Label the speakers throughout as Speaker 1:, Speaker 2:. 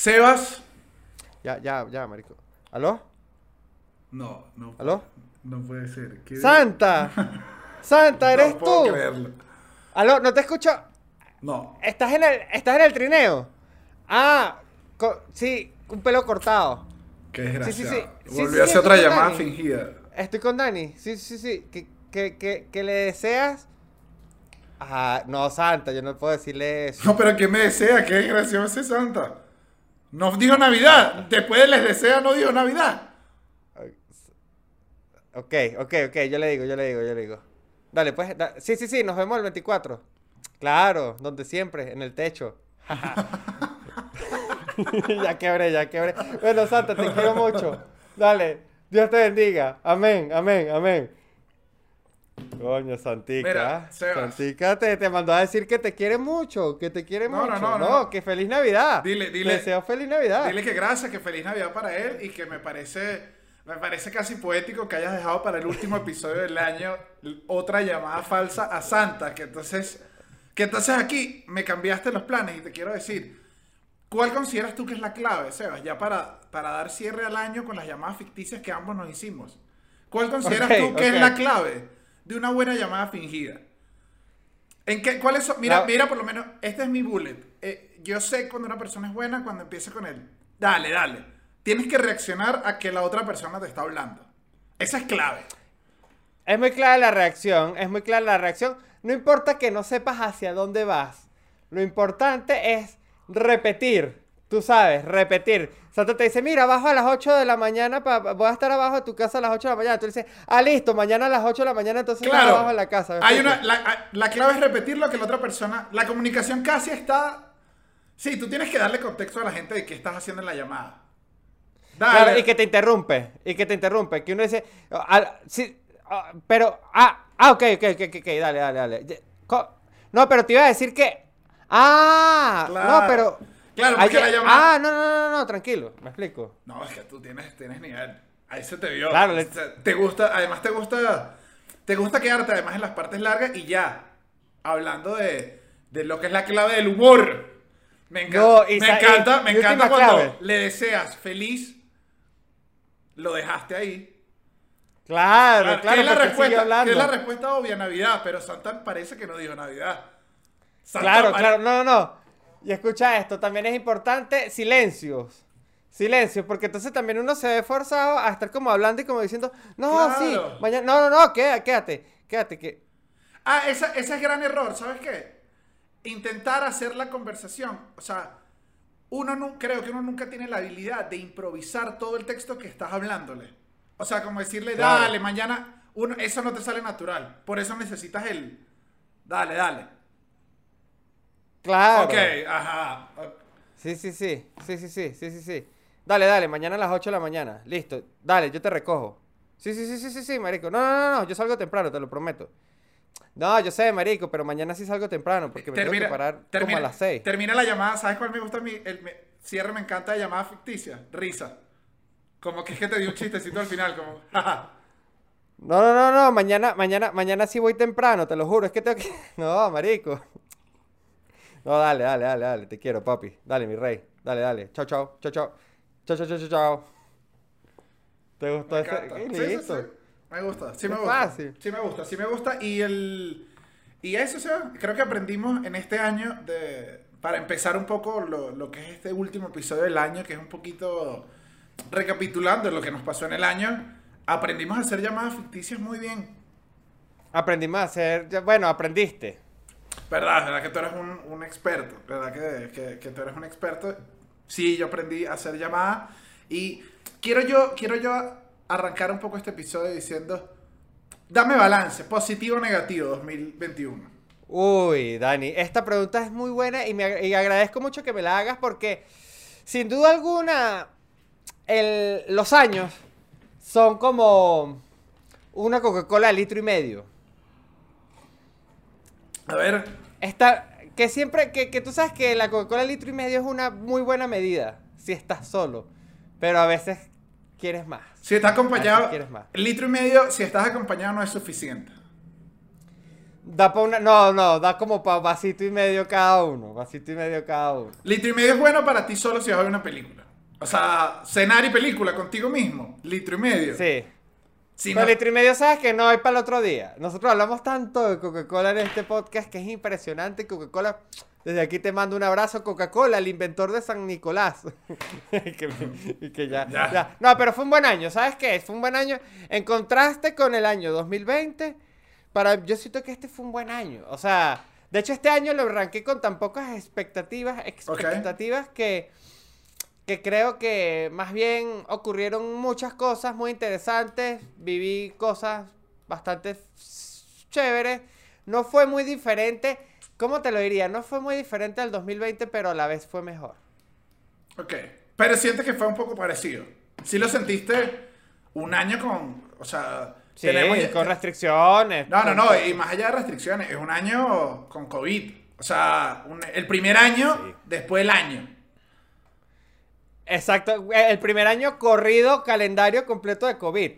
Speaker 1: Sebas.
Speaker 2: Ya, ya, ya, marico. ¿Aló?
Speaker 1: No, no.
Speaker 2: ¿Aló?
Speaker 1: No puede ser. ¿Qué-
Speaker 2: ¡Santa! ¡Santa, eres
Speaker 1: no puedo
Speaker 2: tú!
Speaker 1: creerlo.
Speaker 2: ¿Aló? ¿No te escucho?
Speaker 1: No.
Speaker 2: ¿Estás en el, estás en el trineo? Ah, sí, un pelo cortado.
Speaker 1: Qué desgraciado.
Speaker 2: Sí, sí, sí. Sí,
Speaker 1: a hacer otra llamada
Speaker 2: Dani.
Speaker 1: fingida.
Speaker 2: Estoy con Dani. Sí, sí, sí. Que, que, que, que le deseas. Ah, no, Santa, yo no puedo decirle eso.
Speaker 1: No, pero ¿qué me desea? Qué desgracioso es Santa. No dijo Navidad. Después de les desea, no dijo Navidad.
Speaker 2: Ok, ok, ok, yo le digo, yo le digo, yo le digo. Dale, pues, sí, sí, sí, nos vemos el 24. Claro, donde siempre, en el techo. ya quebré, ya quebré. Bueno, Santa, te quiero mucho. Dale, Dios te bendiga. Amén, amén, amén. Coño, Santica.
Speaker 1: Mira.
Speaker 2: Santica te, te mandó a decir que te quiere mucho, que te quiere
Speaker 1: No, no,
Speaker 2: mucho.
Speaker 1: no, no, no.
Speaker 2: que feliz Navidad.
Speaker 1: Dile, dile.
Speaker 2: Deseo feliz Navidad.
Speaker 1: Dile que gracias, que feliz Navidad para él y que me parece, me parece casi poético que hayas dejado para el último episodio del año otra llamada falsa a Santa. Que entonces, que entonces aquí me cambiaste los planes y te quiero decir, ¿cuál consideras tú que es la clave, Sebas? Ya para, para dar cierre al año con las llamadas ficticias que ambos nos hicimos. ¿Cuál consideras tú que
Speaker 2: ok.
Speaker 1: es la clave de una buena llamada fingida? ¿En qué, ¿Cuáles son? Mira, mira, por lo menos, este es mi bullet. Eh, yo sé cuando una persona es buena cuando empieza con él. Dale, dale. Tienes que reaccionar a que la otra persona te está hablando. Esa es clave.
Speaker 2: Es muy clara la reacción, es muy clara la reacción. No importa que no sepas hacia dónde vas. Lo importante es repetir. Tú sabes, repetir. Santa te dice, mira, bajo a las 8 de la mañana, pa- voy a estar abajo de tu casa a las 8 de la mañana. Tú dices, ah, listo, mañana a las 8 de la mañana, entonces
Speaker 1: Claro.
Speaker 2: abajo en la casa. ¿me
Speaker 1: Hay una, la, la clave es repetir lo que la otra persona. La comunicación casi está. Sí, tú tienes que darle contexto a la gente de qué estás haciendo en la llamada. Dale.
Speaker 2: Claro, y que te interrumpe, y que te interrumpe, que uno dice, ah, sí, ah, pero, ah, ah, ok, ok, ok, ok, dale, dale, dale. No, pero te iba a decir que, ah,
Speaker 1: Claro.
Speaker 2: no, pero,
Speaker 1: Claro, porque
Speaker 2: que-
Speaker 1: la llamada-
Speaker 2: ah, no, no, no, no, tranquilo, me explico.
Speaker 1: No, es que tú tienes, tienes nivel. Ahí se te vio.
Speaker 2: Claro, le-
Speaker 1: Te gusta, además te gusta, te gusta quedarte además en las partes largas y ya. Hablando de, de lo que es la clave del humor. Me encanta,
Speaker 2: No,
Speaker 1: me encanta, me encanta cuando
Speaker 2: clave.
Speaker 1: le deseas feliz, lo dejaste ahí.
Speaker 2: Claro, claro,
Speaker 1: ¿Qué es la respuesta? ¿Qué es la respuesta obvia? Navidad, pero Santa parece que no dijo Navidad. Santa
Speaker 2: Claro,
Speaker 1: pare-
Speaker 2: claro, no, no, no. Y escucha esto, también es importante silencios. Silencio, porque entonces también uno se ve forzado a estar como hablando y como diciendo, no,
Speaker 1: Claro.
Speaker 2: sí, mañana, no, no, no, quédate, quédate, quédate, que...
Speaker 1: Ah, esa- ese es gran error, ¿sabes qué? Intentar hacer la conversación. O sea, uno no, creo que uno nunca tiene la habilidad de improvisar todo el texto que estás hablándole. O sea, como decirle,
Speaker 2: Claro.
Speaker 1: dale, mañana, uno, eso no te sale natural. Por eso necesitas el, dale, dale.
Speaker 2: Claro.
Speaker 1: Ok, ajá.
Speaker 2: Sí, sí, sí, sí, sí, sí, sí, sí, sí. Dale, dale, mañana a las 8 de la mañana. Listo, dale, yo te recojo. Sí, sí, sí, sí, sí, sí, marico. No, no, no, no, yo salgo temprano, te lo prometo. No, yo sé, marico, pero mañana sí salgo temprano porque me tengo que parar como a las 6.
Speaker 1: termina la llamada, ¿sabes cuál me gusta a mí? El me- cierre me encanta de llamada ficticia, risa. Como que es que te di un chistecito al final, como, jaja.
Speaker 2: No, no, no, no, mañana, mañana, mañana sí voy temprano, te lo juro, es que tengo que... No, marico. No, dale, dale, dale, dale, te quiero, papi. Dale, mi rey. Dale, dale. Chao, chao, chao, chao. Chao, chao, chao, chao, chao. ¿Te gustó
Speaker 1: Me
Speaker 2: ese?
Speaker 1: Sí, sí,
Speaker 2: listo.
Speaker 1: sí. Me gusta, sí me gusta.
Speaker 2: fácil.
Speaker 1: Sí me gusta, sí me gusta. Y el. Y eso, o sea, creo que aprendimos en este año de. Para empezar un poco lo, lo que es este último episodio del año, que es un poquito recapitulando lo que nos pasó en el año, aprendimos a hacer llamadas ficticias muy bien.
Speaker 2: Aprendimos a hacer... Bueno, aprendiste.
Speaker 1: ¿Verdad? ¿Verdad que tú eres un, un experto? ¿Verdad que, que, que tú eres un experto? Sí, yo aprendí a hacer llamadas. Y quiero yo, quiero yo arrancar un poco este episodio diciendo, dame balance, positivo o negativo 2021.
Speaker 2: Uy, Dani, esta pregunta es muy buena y, me, y agradezco mucho que me la hagas porque, sin duda alguna, el- los años son como una Coca-Cola de litro y medio.
Speaker 1: A ver,
Speaker 2: Esta, que siempre, que, que tú sabes que la Coca-Cola litro y medio es una muy buena medida si estás solo, pero a veces quieres más.
Speaker 1: si estás acompañado,
Speaker 2: quieres más.
Speaker 1: litro y medio, si estás acompañado no es suficiente.
Speaker 2: Da pa una, no, no, da como para vasito y medio cada uno. Vasito y medio cada uno.
Speaker 1: Litro y medio es bueno para ti solo si vas a ver una película. O sea, cenar y película contigo mismo. Litro y medio.
Speaker 2: Sí.
Speaker 1: Si no-
Speaker 2: litro y medio, sabes que no hay para el otro día. Nosotros hablamos tanto de Coca-Cola en este podcast que es impresionante. Coca-Cola, desde aquí te mando un abrazo, Coca-Cola, el inventor de San Nicolás. y, que, y que ya,
Speaker 1: Ya.
Speaker 2: ya. No, pero fue un buen año, ¿sabes qué? Fue un buen año. En contraste con el año 2020, para, yo siento que este fue un buen año. O sea, de hecho, este año lo arranqué con tan pocas expectativas, expectativas que que creo que más bien ocurrieron muchas cosas muy interesantes, viví cosas bastante chéveres, no fue muy diferente, ¿cómo te lo diría? No fue muy diferente al 2020, pero a la vez fue mejor.
Speaker 1: Ok. Pero sientes que fue un poco parecido. Si lo sentiste un año con. O sea.
Speaker 2: Sí,
Speaker 1: tenemos-
Speaker 2: con restricciones.
Speaker 1: No, no, no. Y más allá de restricciones, es un año con COVID. O sea, un- el primer año
Speaker 2: Sí.
Speaker 1: después del año.
Speaker 2: Exacto, el primer año corrido calendario completo de COVID.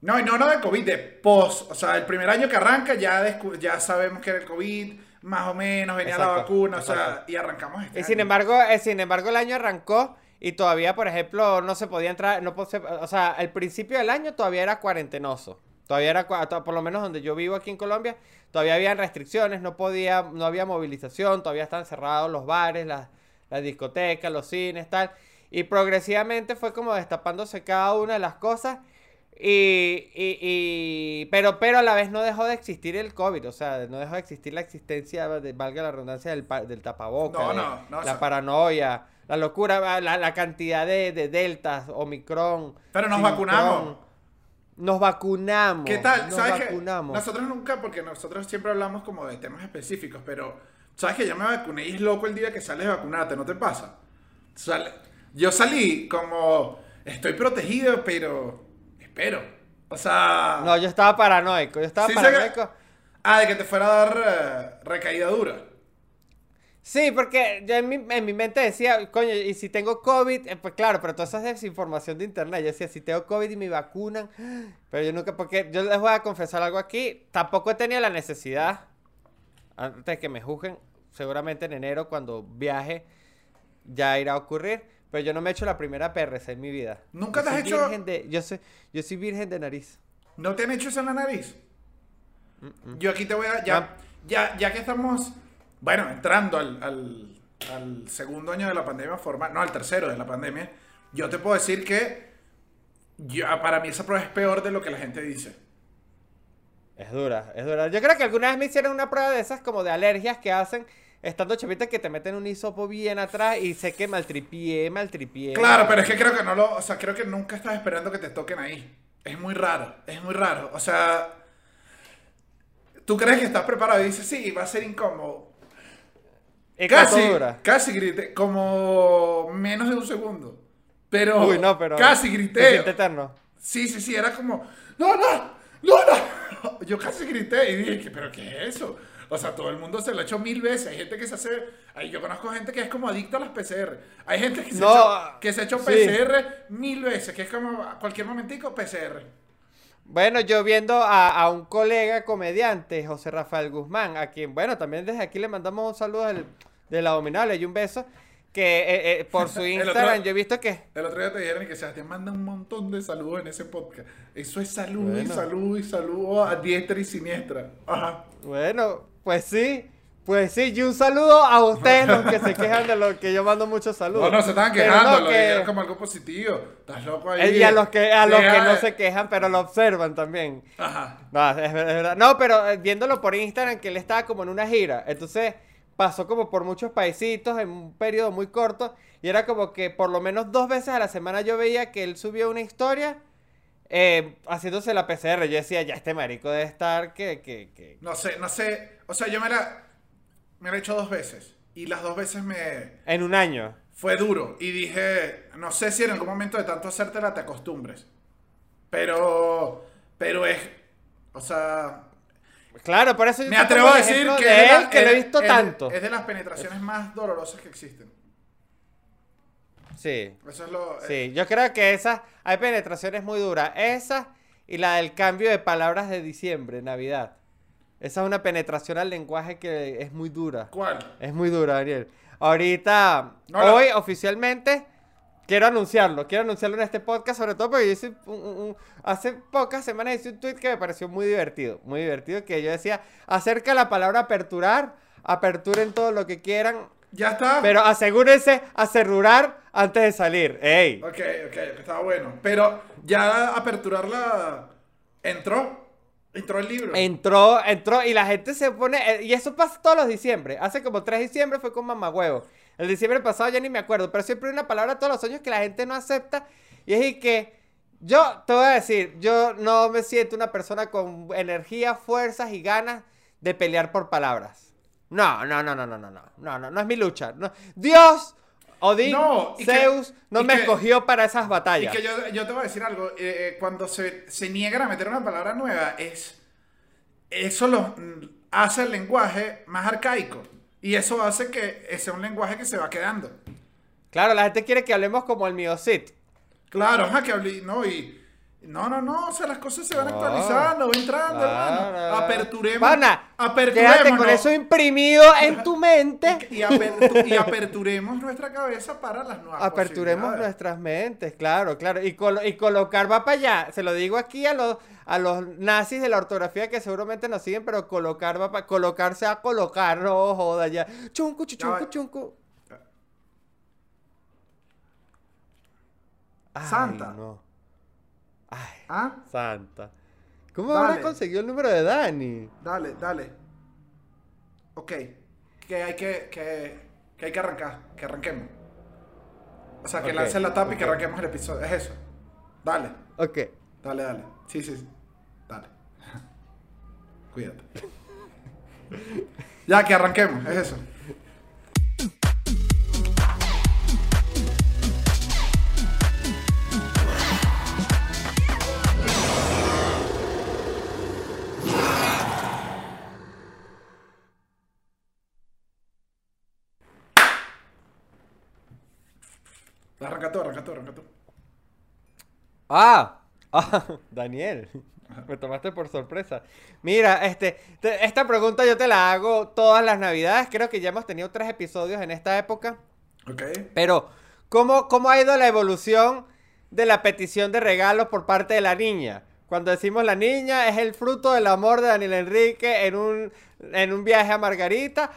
Speaker 1: No, y no, no de COVID, de post. O sea, el primer año que arranca ya, ya sabemos que era el COVID, más o menos, venía la
Speaker 2: Exacto,
Speaker 1: vacuna, o sea, y arrancamos este
Speaker 2: Y sin
Speaker 1: año.
Speaker 2: embargo, eh, sin embargo, el año arrancó y todavía, por ejemplo, no se podía entrar, no se- o sea, al principio del año todavía era cuarentenoso. Todavía era, por lo menos donde yo vivo aquí en Colombia, todavía habían restricciones, no podía, no había movilización, todavía estaban cerrados los bares, las, las discotecas, los cines, tal. Y progresivamente fue como destapándose cada una de las cosas. Y, y, y- pero, pero a la vez no dejó de existir el COVID, o sea, no dejó de existir la existencia, de, valga la redundancia, del, del tapaboca,
Speaker 1: No, no, no,
Speaker 2: la paranoia, la locura, la, la cantidad de, de deltas, omicron.
Speaker 1: Pero nos vacunamos.
Speaker 2: Nos vacunamos.
Speaker 1: ¿Qué tal?
Speaker 2: Nos
Speaker 1: ¿Sabes
Speaker 2: vacunamos.
Speaker 1: Nosotros nunca, porque nosotros siempre hablamos como de temas específicos, pero ¿sabes que yo me vacuné y es loco el día que sales de vacunarte? ¿No te pasa? Sale- Yo salí como, estoy protegido, pero espero. O sea...
Speaker 2: No, yo estaba paranoico, yo estaba
Speaker 1: Sí
Speaker 2: paranoico.
Speaker 1: Ah, de que te fuera a dar eh, recaída dura.
Speaker 2: Sí, porque yo en mi, en mi mente decía, coño, y si tengo COVID, Eh, pues claro, pero toda esa es desinformación de internet. Yo decía, si tengo COVID y me vacunan, pero yo nunca, porque yo les voy a confesar algo aquí, tampoco he tenido la necesidad, antes de que me juzguen, seguramente en enero cuando viaje ya irá a ocurrir, pero yo no me he hecho la primera PRC en mi vida.
Speaker 1: ¿Nunca
Speaker 2: Yo
Speaker 1: te has hecho-
Speaker 2: de- yo, soy, yo soy virgen de nariz.
Speaker 1: ¿No te han hecho eso en la nariz? Yo aquí te voy a... Ya, ya, ya que estamos, bueno, entrando al, al- al segundo año de la pandemia formal, no, al tercero de la pandemia, yo te puedo decir que yo- para mí esa prueba es peor de lo que la gente dice.
Speaker 2: Es dura, es dura. Yo creo que alguna vez me hicieron una prueba de esas como de alergias que hacen estando chapitas que te meten un hisopo bien atrás y sé que maltripié, maltripié.
Speaker 1: Claro, pero es que creo que no lo, o sea, creo que nunca estás esperando que te toquen ahí. Es muy raro, es muy raro. O sea, tú crees que estás preparado y dices, sí, va a ser incómodo.
Speaker 2: ¿Y
Speaker 1: Casi, casi grité, como menos de un segundo. Pero,
Speaker 2: Uy, no, pero.
Speaker 1: casi grité.
Speaker 2: eterno.
Speaker 1: Sí, sí, sí, era como, no, no, no, no. Yo casi grité y dije, pero ¿qué es eso? O sea, todo el mundo se lo ha hecho mil veces. Hay gente que se hace, ay, yo conozco gente que es como adicta a las PCR. Hay gente que se,
Speaker 2: No,
Speaker 1: ha, hecho, que se ha hecho
Speaker 2: sí.
Speaker 1: PCR mil veces, que es como a cualquier momentico PCR.
Speaker 2: Bueno, yo viendo a, a un colega comediante, José Rafael Guzmán, a quien, bueno, también desde aquí le mandamos un saludo del, del abominable y un beso, que eh, eh, por su
Speaker 1: otro-
Speaker 2: Instagram yo he visto que...
Speaker 1: El otro día te dijeron que Sebastián manda un montón de saludos en ese podcast. Eso es salud y salud y salud a diestra y siniestra. Ajá.
Speaker 2: Bueno, pues sí, pues sí, y un saludo a ustedes los que se quejan de lo que yo mando muchos saludos.
Speaker 1: No, no, se
Speaker 2: Pero
Speaker 1: quejando,
Speaker 2: no,
Speaker 1: lo
Speaker 2: que-
Speaker 1: como algo positivo. Estás loco ahí.
Speaker 2: Eh, Y a los que, a los que no se quejan, pero lo observan también.
Speaker 1: Ajá.
Speaker 2: No, es verdad. No, pero eh, viéndolo por Instagram, que él estaba como en una gira. Entonces pasó como por muchos paisitos en un periodo muy corto. Y era como que por lo menos dos veces a la semana yo veía que él subía una historia eh, haciéndose la PCR. Yo decía, ya este marico debe estar que... que, que...
Speaker 1: No sé, no sé. O sea, yo me la, me la he hecho dos veces. Y las dos veces me
Speaker 2: En un año.
Speaker 1: fue duro. Y dije, no sé si en algún momento de tanto hacértela te acostumbres. Pero, pero es, o sea,
Speaker 2: Claro, por eso yo
Speaker 1: me atrevo a decir que,
Speaker 2: de
Speaker 1: es
Speaker 2: él,
Speaker 1: la-
Speaker 2: que lo he
Speaker 1: es-
Speaker 2: visto
Speaker 1: es-
Speaker 2: tanto.
Speaker 1: Es de las penetraciones más dolorosas que existen.
Speaker 2: Sí.
Speaker 1: Eso es lo... eh,
Speaker 2: Sí, yo creo que esa, hay penetraciones muy duras. Esa y la del cambio de palabras de diciembre, Navidad. Esa es una penetración al lenguaje que es muy dura.
Speaker 1: ¿Cuál?
Speaker 2: Es muy dura, Daniel. Ahorita,
Speaker 1: No, la-
Speaker 2: hoy oficialmente, quiero anunciarlo. Quiero anunciarlo en este podcast, sobre todo porque yo hice un- un- un- hace pocas semanas hice un tweet que me pareció muy divertido. Muy divertido, que yo decía, acerca la palabra aperturar, aperturen todo lo que quieran,
Speaker 1: Ya está.
Speaker 2: pero asegúrense asegurar antes de salir. ¡Ey!
Speaker 1: Ok, ok, estaba bueno. Pero ya aperturarla entró. Entró el libro.
Speaker 2: Entró, entró y la gente se pone. eh, Y eso pasa todos los diciembre. Hace como tres diciembre fue con mamagüevo. El diciembre pasado ya ni me acuerdo. Pero siempre hay una palabra todos los años que la gente no acepta. Y es y que. Yo te voy a decir, yo no me siento una persona con energía, fuerzas y ganas de pelear por palabras. No, no, no, no, no, no, no. No, no, no es mi lucha. No. Dios, Odín,
Speaker 1: No, y que-
Speaker 2: Zeus, no
Speaker 1: y
Speaker 2: me
Speaker 1: que-
Speaker 2: escogió para esas
Speaker 1: Y
Speaker 2: batallas.
Speaker 1: que yo, yo te voy a decir algo. eh, eh, cuando se, se niegan a meter una palabra nueva, es. Eso lo mm, hace el lenguaje más arcaico. Y eso hace que sea un lenguaje que se va quedando.
Speaker 2: Claro, la gente quiere que hablemos como el mío Cid.
Speaker 1: Claro, ajá, que hablé. No, y. No, no, no, o sea, las cosas se van
Speaker 2: No.
Speaker 1: actualizando, va entrando, hermano.
Speaker 2: Claro.
Speaker 1: Aperturemos.
Speaker 2: Pana,
Speaker 1: aperturemos.
Speaker 2: con eso imprimido en tu mente.
Speaker 1: Y, apertu- y aperturemos nuestra cabeza para las nuevas
Speaker 2: Aperturemos nuestras mentes, claro, claro. Y, colo- y colocar va para allá. Se lo digo aquí a los, a los nazis de la ortografía que seguramente nos siguen, pero colocar va para colocarse a colocar, no joda ya. Chuncu, chuncu. Ay,
Speaker 1: Santa.
Speaker 2: no.
Speaker 1: ¿Ah?
Speaker 2: Santa. ¿Cómo
Speaker 1: Dale.
Speaker 2: habrás conseguido el número de Dani?
Speaker 1: Dale, dale. Ok. Que hay que, que, que hay que arrancar. Que arranquemos. O sea, que
Speaker 2: Ok,
Speaker 1: lancen la tapa y que arranquemos el episodio. Es eso. Dale.
Speaker 2: Ok.
Speaker 1: Dale, dale. Sí, sí, sí. Dale. Cuídate. ya, que arranquemos. Es eso.
Speaker 2: Ah, ah, Daniel, me tomaste por sorpresa. Mira, este, te- esta pregunta yo te la hago todas las navidades. Creo que ya hemos tenido tres episodios en esta época.
Speaker 1: Ok.
Speaker 2: Pero, ¿cómo, cómo ha ido la evolución de la petición de regalos por parte de la niña? Cuando decimos la niña, es el fruto del amor de Daniel Enrique en un, en un viaje a Margarita.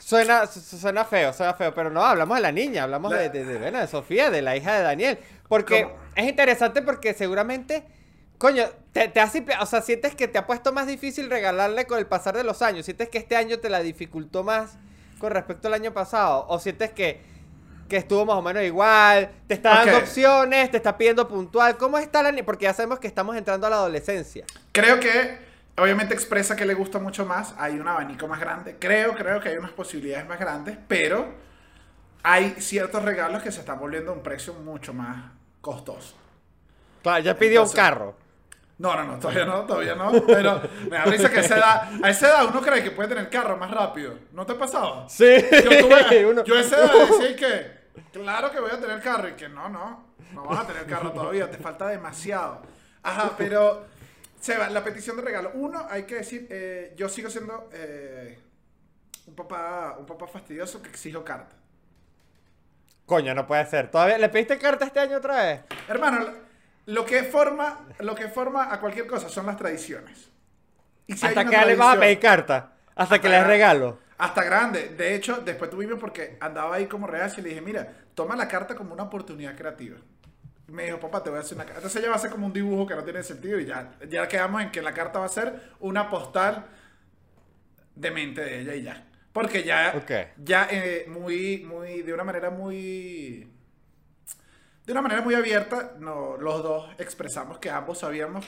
Speaker 2: Suena, su- suena feo, suena feo, pero no, hablamos de la niña, hablamos
Speaker 1: La-
Speaker 2: de, de, de, bueno, de Sofía, de la hija de Daniel. Porque
Speaker 1: ¿Cómo?
Speaker 2: Es interesante porque seguramente, coño, te, te hace, o sea, sientes que te ha puesto más difícil regalarle con el pasar de los años. Sientes que este año te la dificultó más con respecto al año pasado. O sientes que, que estuvo más o menos igual, te está dando opciones, te está pidiendo puntual. ¿Cómo está la niña? Porque ya sabemos que estamos entrando a la adolescencia.
Speaker 1: Creo que obviamente expresa que le gusta mucho más. Hay un abanico más grande. Creo, creo que hay unas posibilidades más grandes, pero hay ciertos regalos que se están volviendo a un precio mucho más costoso.
Speaker 2: Claro, ya pidió un carro.
Speaker 1: No, no, no, todavía no, todavía no. Pero me da risa que a esa edad, a esa edad uno cree que puede tener carro más rápido. ¿No te pasaba?
Speaker 2: Sí,
Speaker 1: Yo, tuve-
Speaker 2: uno-
Speaker 1: yo a esa edad decía que, claro que voy a tener carro y que no, no, no vas a tener carro todavía, te falta demasiado. Ajá, pero Seba, la petición de regalo. Uno, hay que decir, eh, yo sigo siendo eh, un papá, un papá fastidioso que exijo carta.
Speaker 2: Coño, no puede ser. ¿Todavía le pediste carta este año otra vez?
Speaker 1: Hermano, lo que forma, lo que forma a cualquier cosa son las tradiciones. Y si hay
Speaker 2: ¿Hasta que le vas a pedir carta? ¿Hasta que les regalo?
Speaker 1: Hasta grande. De hecho, después tuvimos porque andaba ahí como reacio y le dije, mira, toma la carta como una oportunidad creativa. Y me dijo, papá, te voy a hacer una carta. Entonces ella va a hacer como un dibujo que no tiene sentido y ya, ya quedamos en que la carta va a ser una postal de mente de ella y ya. Porque ya, ya eh, muy, muy, de una manera muy... De una manera muy abierta, no, los dos expresamos que ambos sabíamos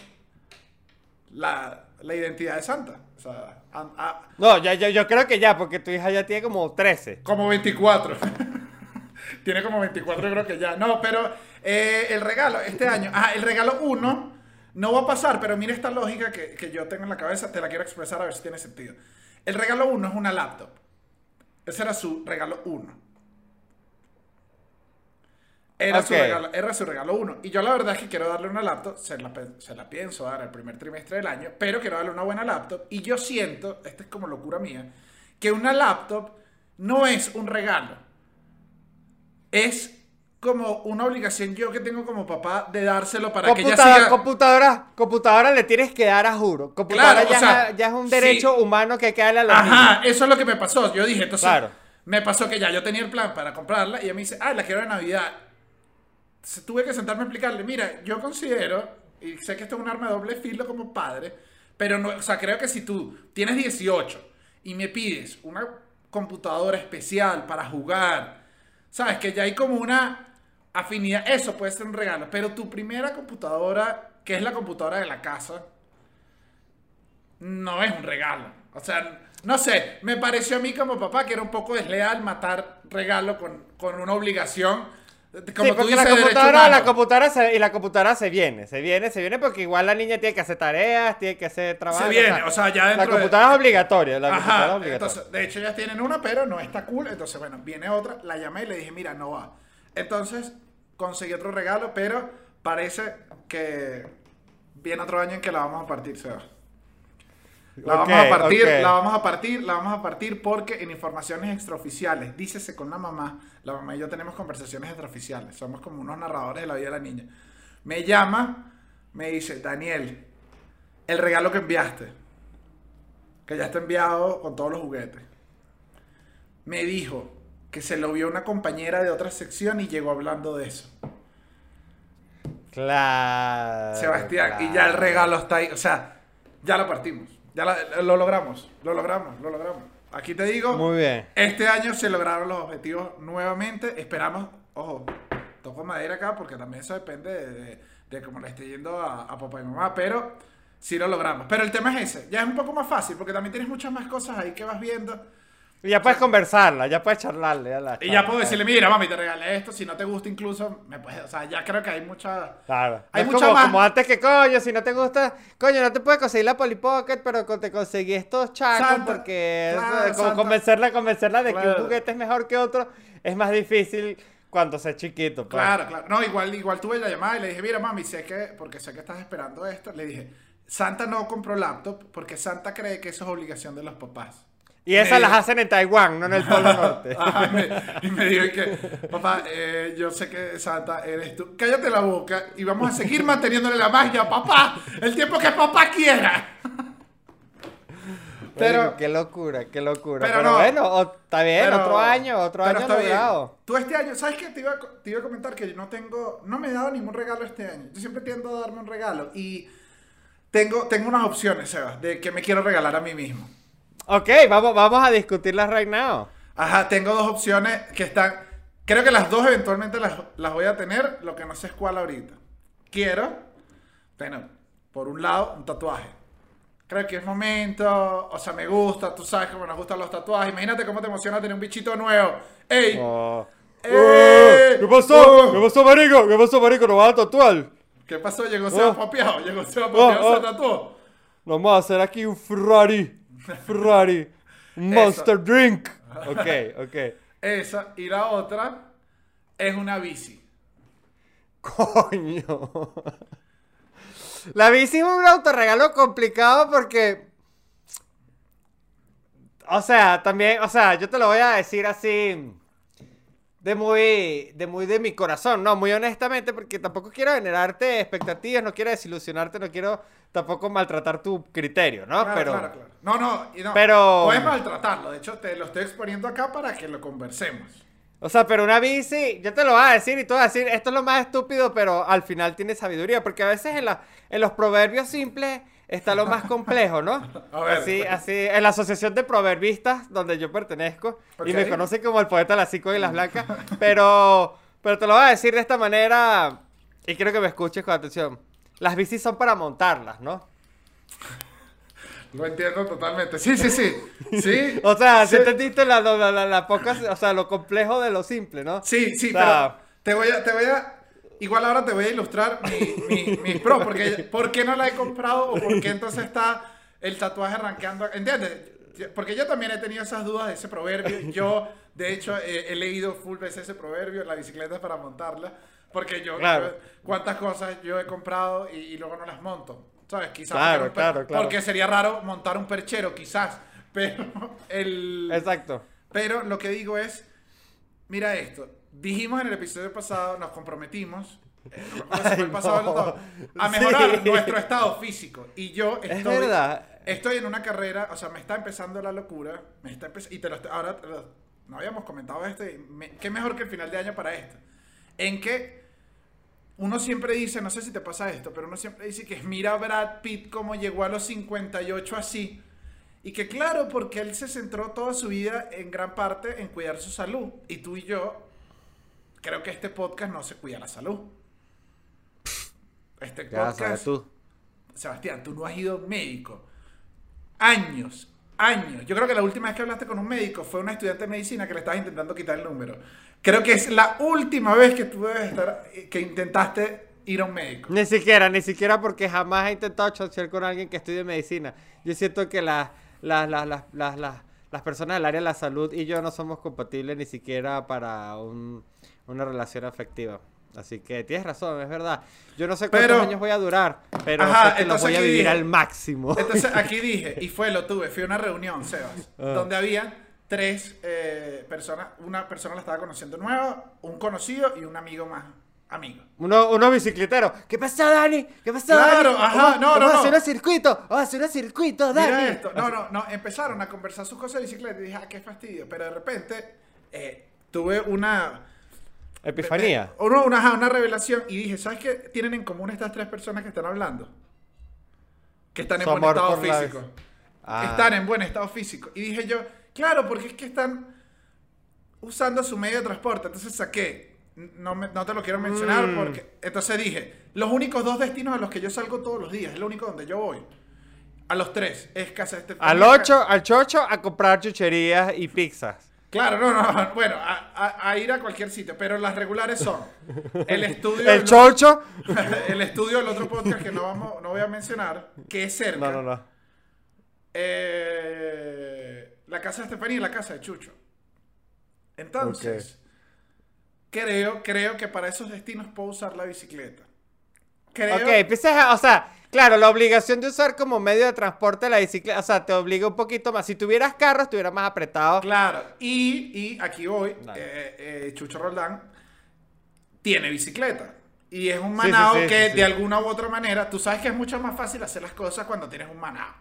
Speaker 1: la, la identidad de Santa. O sea, a- a-
Speaker 2: No, ya, ya- yo creo que ya, porque tu hija ya tiene como 13.
Speaker 1: como 24. Tiene como 24, creo que ya. No, pero eh, el regalo, este año. Ah, el regalo 1 no va a pasar, pero mira esta lógica que, que yo tengo en la cabeza, te la quiero expresar a ver si tiene sentido. El regalo 1 es una laptop. Ese era su regalo 1. Era, su regalo, era su regalo uno. Y yo la verdad es que quiero darle una laptop, se la, se la pienso dar el primer trimestre del año, pero quiero darle una buena laptop. Y yo siento, esta es como locura mía, que una laptop no es un regalo. Es como una obligación yo que tengo como papá de dárselo para que ella siga...
Speaker 2: computadora, computadora le tienes que dar a juro. Computadora
Speaker 1: Claro, o
Speaker 2: ya,
Speaker 1: sea,
Speaker 2: ya es un
Speaker 1: sí.
Speaker 2: derecho humano que hay que darle a los niños.
Speaker 1: Ajá, eso es lo que me pasó. Yo dije, entonces,
Speaker 2: Claro.
Speaker 1: me pasó que ya yo tenía el plan para comprarla y ella me dice, ah, la quiero de Navidad. Tuve que sentarme a explicarle, mira, yo considero, y sé que esto es un arma de doble filo como padre, pero no, o sea, creo que si tú tienes 18 y me pides una computadora especial para jugar, sabes que ya hay como una afinidad, eso puede ser un regalo, pero tu primera computadora, que es la computadora de la casa, no es un regalo. O sea, no sé, me pareció a mí como papá que era un poco desleal matar regalo con, con una obligación. Como
Speaker 2: sí,
Speaker 1: tú
Speaker 2: porque
Speaker 1: dices,
Speaker 2: la computadora, la computadora se, y la computadora se viene, se viene, se viene porque igual la niña tiene que hacer tareas, tiene que hacer trabajo.
Speaker 1: Se viene, o sea, ya
Speaker 2: La
Speaker 1: dentro de-
Speaker 2: computadora es obligatoria, la computadora
Speaker 1: Ajá,
Speaker 2: obligatoria.
Speaker 1: entonces, de hecho ellas tienen una, pero no está cool. Entonces, bueno, viene otra, la llamé y le dije, mira, no va. Entonces, conseguí otro regalo, pero parece que viene otro año en que la vamos a partir, Seba. La vamos a partir, la vamos a partir, la vamos a partir porque en informaciones extraoficiales, dícese con la mamá, la mamá y yo tenemos conversaciones extraoficiales, somos como unos narradores de la vida de la niña. Me llama, me dice, Daniel, el regalo que enviaste, que ya está enviado con todos los juguetes, me dijo que se lo vio una compañera de otra sección y llegó hablando de eso.
Speaker 2: Claro.
Speaker 1: Sebastián, y ya el regalo está ahí. O sea, ya lo partimos. Ya la- lo logramos. Lo logramos, lo logramos. Aquí te digo,
Speaker 2: Muy bien.
Speaker 1: este año se lograron los objetivos nuevamente. Esperamos, ojo, toco madera acá porque también eso depende de, de- de cómo le esté yendo a, a papá y mamá, pero sí lo logramos. Pero el tema es ese, ya es un poco más fácil porque también tienes muchas más cosas ahí que vas viendo.
Speaker 2: Y ya puedes conversarla, ya puedes charlarle a la
Speaker 1: Y ya puedo decirle, mira, mami, te regalé esto, si no te gusta incluso, me puedes, o sea, ya creo que hay mucha...
Speaker 2: Claro.
Speaker 1: Hay
Speaker 2: es
Speaker 1: mucha
Speaker 2: como,
Speaker 1: más-
Speaker 2: como antes que coño, si no te gusta, coño, no te puedes conseguir la Polly Pocket, pero te conseguí estos chacos
Speaker 1: Santa,
Speaker 2: porque
Speaker 1: claro,
Speaker 2: eso, como
Speaker 1: Santa.
Speaker 2: convencerla, convencerla de que
Speaker 1: Claro.
Speaker 2: un juguete es mejor que otro, es más difícil cuando se es chiquito. pues.
Speaker 1: Claro, claro. No, igual, igual tuve la llamada y le dije, mira, mami, sé que, porque sé que estás esperando esto, le dije, Santa no compró laptop porque Santa cree que eso es obligación de los papás.
Speaker 2: Y esas las hacen en Taiwán, no en el Polo Norte.
Speaker 1: Ajá, me- y me dijo que, papá, eh, yo sé que Santa eres tú. Cállate la boca y vamos a seguir manteniéndole la magia, papá, el tiempo que papá quiera. Pero,
Speaker 2: qué locura, qué locura.
Speaker 1: pero
Speaker 2: Pero,
Speaker 1: no.
Speaker 2: bueno, está bien,
Speaker 1: pero-
Speaker 2: otro año, otro año logrado.
Speaker 1: Tú este año, ¿sabes qué? Te iba, a, co- te iba a comentar que yo no tengo, no me he dado ningún regalo este año. Yo siempre tiendo a darme un regalo y tengo, tengo unas opciones, Sebas, de que me quiero regalar a mí mismo.
Speaker 2: Ok, vamos, vamos a discutirlas right now.
Speaker 1: Ajá, tengo dos opciones que están. Creo que las dos eventualmente las, las voy a tener, lo que no sé es cuál ahorita. Quiero, bueno, por un lado, un tatuaje. Creo que es momento, o sea, me gusta, tú sabes cómo nos gustan los tatuajes. Imagínate cómo te emociona tener un bichito nuevo. ¡Ey!
Speaker 2: Oh.
Speaker 1: ¡Eh!
Speaker 2: ¿Qué pasó?
Speaker 1: Oh.
Speaker 2: ¿Qué pasó, marico? ¿Qué pasó, marico? ¿Nos vas a tatuar?
Speaker 1: ¿Qué pasó? Llegó Seba
Speaker 2: Oh.
Speaker 1: Papiao, llegó Seba
Speaker 2: Oh,
Speaker 1: se
Speaker 2: oh.
Speaker 1: tatuó.
Speaker 2: Vamos a hacer aquí un Ferrari. Ferrari. Monster Drink. Ok, ok.
Speaker 1: Esa, y la otra es una bici.
Speaker 2: Coño. La bici es un autorregalo complicado porque. O sea, también, o sea, yo te lo voy a decir así. De muy, de muy de mi corazón, ¿no? Muy honestamente, porque tampoco quiero generarte expectativas, no quiero desilusionarte, no quiero tampoco maltratar tu criterio, ¿no?
Speaker 1: Claro,
Speaker 2: Pero.
Speaker 1: claro, claro. No, no, y no.
Speaker 2: Pero-
Speaker 1: Puedes maltratarlo. De hecho, te lo estoy exponiendo acá para que lo conversemos.
Speaker 2: O sea, pero una bici, yo te lo voy a decir y tú vas a decir, esto es lo más estúpido, pero al final tiene sabiduría, porque a veces en, la, en los proverbios simples está lo más complejo, ¿no?
Speaker 1: A ver,
Speaker 2: así, así, en la asociación de proverbistas, donde yo pertenezco, y me conocen como el poeta de las cinco y las blancas, pero, pero te lo voy a decir de esta manera, y quiero que me escuches con atención. Las bicis son para montarlas, ¿no?
Speaker 1: Lo entiendo totalmente. Sí, sí, sí. Sí.
Speaker 2: O sea,
Speaker 1: sí,
Speaker 2: entendiste la, la, la, la poca, o sea, lo complejo de lo simple, ¿no?
Speaker 1: Sí, sí,
Speaker 2: O sea,
Speaker 1: pero te voy a, te voy a, igual ahora te voy a ilustrar mi, mi, mis pros, porque ¿por qué no la he comprado o por qué entonces está el tatuaje arranqueando? ¿Entiendes? Porque yo también he tenido esas dudas de ese proverbio. Yo, de hecho, eh, he leído full veces ese proverbio, la bicicleta es para montarla. Porque yo,
Speaker 2: Claro.
Speaker 1: cuántas cosas yo he comprado y, y luego no las monto. ¿Sabes? Quizás
Speaker 2: Claro,
Speaker 1: per-
Speaker 2: claro, claro.
Speaker 1: porque sería raro montar un perchero, quizás. Pero el.
Speaker 2: Exacto.
Speaker 1: Pero lo que digo es, mira esto, dijimos en el episodio pasado, nos comprometimos, eh,
Speaker 2: Ay,
Speaker 1: pasado
Speaker 2: no.
Speaker 1: otro, a mejorar
Speaker 2: Sí.
Speaker 1: nuestro estado físico. Y yo estoy,
Speaker 2: Es verdad.
Speaker 1: estoy en una carrera, o sea, me está empezando la locura, me está y te lo estoy- ahora lo- no habíamos comentado esto, y me- qué mejor que el final de año para esto, en que uno siempre dice, no sé si te pasa esto, pero uno siempre dice que mira a Brad Pitt cómo llegó a los 58 así. Y que claro, porque él se centró toda su vida en gran parte en cuidar su salud. Y tú y yo, creo que este podcast no se cuida la salud. Este
Speaker 2: Ya sabes
Speaker 1: podcast,
Speaker 2: tú.
Speaker 1: Sebastián, tú no has ido médico. Años, años. Yo creo que la última vez que hablaste con un médico fue una estudiante de medicina que le estabas intentando quitar el número. Creo que es la última vez que tú debes estar, que intentaste ir a un médico.
Speaker 2: Ni siquiera, ni siquiera porque jamás he intentado chochear con alguien que estudie medicina. Yo siento que las, las, las, las, las, las, las personas del área de la salud y yo no somos compatibles ni siquiera para un- una relación afectiva. Así que tienes razón, es verdad. Yo no sé cuántos
Speaker 1: Pero-
Speaker 2: años voy a durar, pero
Speaker 1: Ajá,
Speaker 2: sé que los voy a vivir
Speaker 1: dije-
Speaker 2: al máximo.
Speaker 1: Entonces aquí dije, y fue, lo tuve, fui a una reunión, Sebas,
Speaker 2: Ah.
Speaker 1: donde había tres eh, personas, una persona la estaba conociendo nueva, un conocido y un amigo más amigo.
Speaker 2: Uno, unos bicicleteros. ¿Qué pasó, Dani? ¿Qué
Speaker 1: Claro,
Speaker 2: Dani?
Speaker 1: ajá,
Speaker 2: Vamos-
Speaker 1: no, no,
Speaker 2: Vamos a
Speaker 1: no.
Speaker 2: hacer un circuito. Vamos a hacer un circuito, Dani.
Speaker 1: Mira esto, no, no, no, empezaron a conversar sus cosas de bicicleta y dije, ah, qué fastidio, pero de repente eh, tuve una...
Speaker 2: Epifanía.
Speaker 1: Una, una, ajá, una revelación y dije, ¿sabes qué tienen en común estas tres personas que están hablando? Que están en
Speaker 2: Su
Speaker 1: buen estado físico.
Speaker 2: Ah.
Speaker 1: Están en buen estado físico. Y dije yo, claro, porque es que están usando su medio de transporte. Entonces saqué, no, me- no te lo quiero mencionar
Speaker 2: Mm.
Speaker 1: porque... Entonces dije, los únicos dos destinos a los que yo salgo todos los días, es lo único donde yo voy. A los tres, es casa de Estefanía.
Speaker 2: Al 8, al chocho, a comprar chucherías y pizzas.
Speaker 1: Claro, no, no, bueno, a, a- a ir a cualquier sitio, pero las regulares son el estudio...
Speaker 2: El chocho.
Speaker 1: el estudio del otro podcast que no, vamos, no voy a mencionar, que es cerca.
Speaker 2: No, no, no.
Speaker 1: Eh, la casa de Estefanía y la casa de Chucho. Entonces, creo, creo que para esos destinos puedo usar la bicicleta. Creo,
Speaker 2: Ok, empiezas a, o sea, claro, la obligación de usar como medio de transporte la bicicleta, o sea, te obliga un poquito más. Si tuvieras carro, estuviera más apretado.
Speaker 1: claro. Y, y aquí voy, eh, eh, Chucho Roldán tiene bicicleta. Y es un manado
Speaker 2: sí, sí,
Speaker 1: que
Speaker 2: sí,
Speaker 1: de alguna u otra manera, tú sabes que es mucho más fácil hacer las cosas cuando tienes un manado.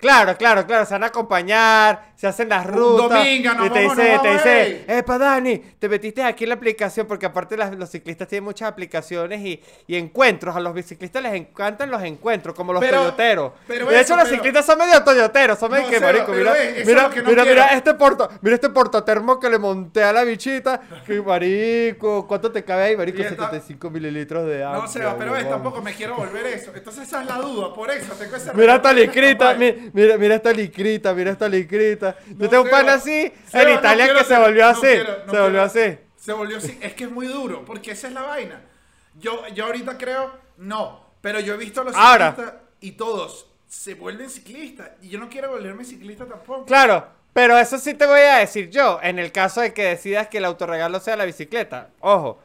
Speaker 2: Claro, claro, claro, se van a acompañar, se hacen las
Speaker 1: Un
Speaker 2: rutas.
Speaker 1: domingo, nos
Speaker 2: y te
Speaker 1: vamos,
Speaker 2: dice,
Speaker 1: nos
Speaker 2: te
Speaker 1: vamos,
Speaker 2: dice, epa Dani, te metiste aquí en la aplicación, porque aparte las- los ciclistas tienen muchas aplicaciones y, y encuentros. A los biciclistas les encantan los encuentros, como los
Speaker 1: Pero-
Speaker 2: toyoteros.
Speaker 1: pero
Speaker 2: de hecho,
Speaker 1: eso,
Speaker 2: los
Speaker 1: pero-
Speaker 2: ciclistas son medio toyoteros, son medio
Speaker 1: No,
Speaker 2: que marico, mira,
Speaker 1: es
Speaker 2: mira,
Speaker 1: que no
Speaker 2: mira, este porta, mira este portatermo que le monté a la bichita. Que marico, ¿cuánto te cabe ahí, marico?
Speaker 1: Y esta-
Speaker 2: 75 mililitros de agua.
Speaker 1: No, Seba, pero ves,
Speaker 2: huevón.
Speaker 1: tampoco me quiero volver eso. Entonces esa es la duda, por eso tengo ese
Speaker 2: Mira
Speaker 1: Compadre.
Speaker 2: mi- mira, mira esta licrita, mira esta licrita. Yo
Speaker 1: No,
Speaker 2: tengo un pan así
Speaker 1: Seba,
Speaker 2: en Italia que se volvió así.
Speaker 1: quiero,
Speaker 2: se
Speaker 1: quiero.
Speaker 2: volvió así.
Speaker 1: Se volvió así. Es que es muy duro, porque esa es la vaina. Yo, yo ahorita creo, no, pero yo he visto a los
Speaker 2: Ahora.
Speaker 1: ciclistas y todos se vuelven ciclistas. Y yo no quiero volverme ciclista tampoco.
Speaker 2: Claro, pero eso sí te voy a decir yo, en el caso de que decidas que el autorregalo sea la bicicleta. Ojo,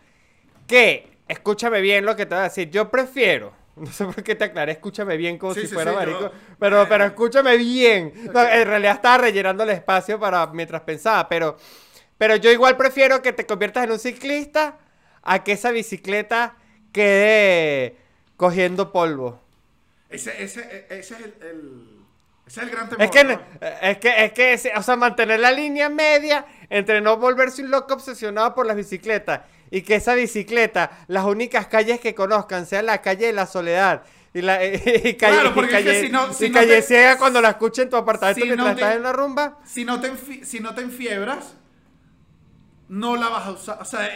Speaker 2: que, escúchame bien lo que te voy a decir, yo prefiero, no sé por qué te aclaré, escúchame bien como
Speaker 1: Sí,
Speaker 2: si
Speaker 1: sí,
Speaker 2: fuera
Speaker 1: sí,
Speaker 2: marico, pero,
Speaker 1: eh.
Speaker 2: pero escúchame bien. No, en realidad estaba rellenando el espacio para mientras pensaba, pero, pero yo igual prefiero que te conviertas en un ciclista a que esa bicicleta quede cogiendo polvo.
Speaker 1: Ese, ese, ese es el, el- ese es el gran temor.
Speaker 2: Es que,
Speaker 1: ¿no?
Speaker 2: es que, es que, o sea, mantener la línea media entre no volverse un loco obsesionado por las bicicletas y que esa bicicleta, las únicas calles que conozcan sean la calle de la soledad y, la, y calle,
Speaker 1: Claro,
Speaker 2: y
Speaker 1: porque es que si no-
Speaker 2: y
Speaker 1: si no
Speaker 2: calle
Speaker 1: te-
Speaker 2: ciega cuando la escuchen en tu apartamento
Speaker 1: si
Speaker 2: mientras
Speaker 1: no
Speaker 2: estás en una rumba.
Speaker 1: si no te, si no te enfiebras, no la vas a usar. O sea,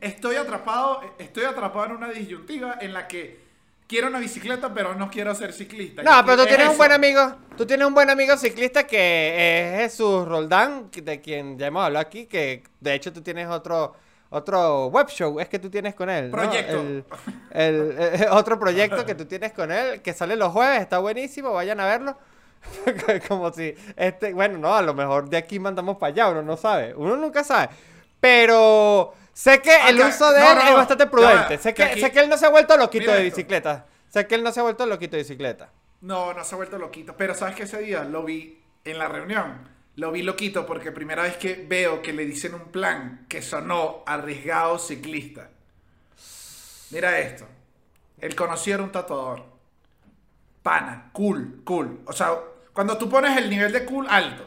Speaker 1: estoy atrapado, estoy atrapado en una disyuntiva en la que quiero una bicicleta, pero no quiero ser ciclista.
Speaker 2: No, pero tú
Speaker 1: es
Speaker 2: tienes un buen amigo, tú tienes un buen amigo ciclista que es Jesús Roldán, de quien ya hemos hablado aquí, que de hecho tú tienes otro otro web show, es que tú tienes con él, ¿no?
Speaker 1: Proyecto.
Speaker 2: El, el- eh, otro proyecto que tú tienes con él, que sale los jueves, está buenísimo, vayan a verlo. Como si, este, bueno, no, a lo mejor de aquí mandamos para allá, uno no sabe, uno nunca sabe. pero sé que el uso de
Speaker 1: no,
Speaker 2: él
Speaker 1: no,
Speaker 2: es bastante prudente. sé,
Speaker 1: que
Speaker 2: que,
Speaker 1: aquí-
Speaker 2: sé que él no se ha vuelto loquito
Speaker 1: Mira
Speaker 2: de
Speaker 1: esto.
Speaker 2: bicicleta. Sé que él no se ha vuelto loquito de bicicleta.
Speaker 1: No, no se ha vuelto loquito. Pero sabes que ese día lo vi en la reunión. Lo vi loquito porque primera vez que veo que le dicen un plan que sonó arriesgado ciclista. Mira esto. Él conocía era un tatuador. Pana, cool, cool. O sea, cuando tú pones el nivel de cool alto.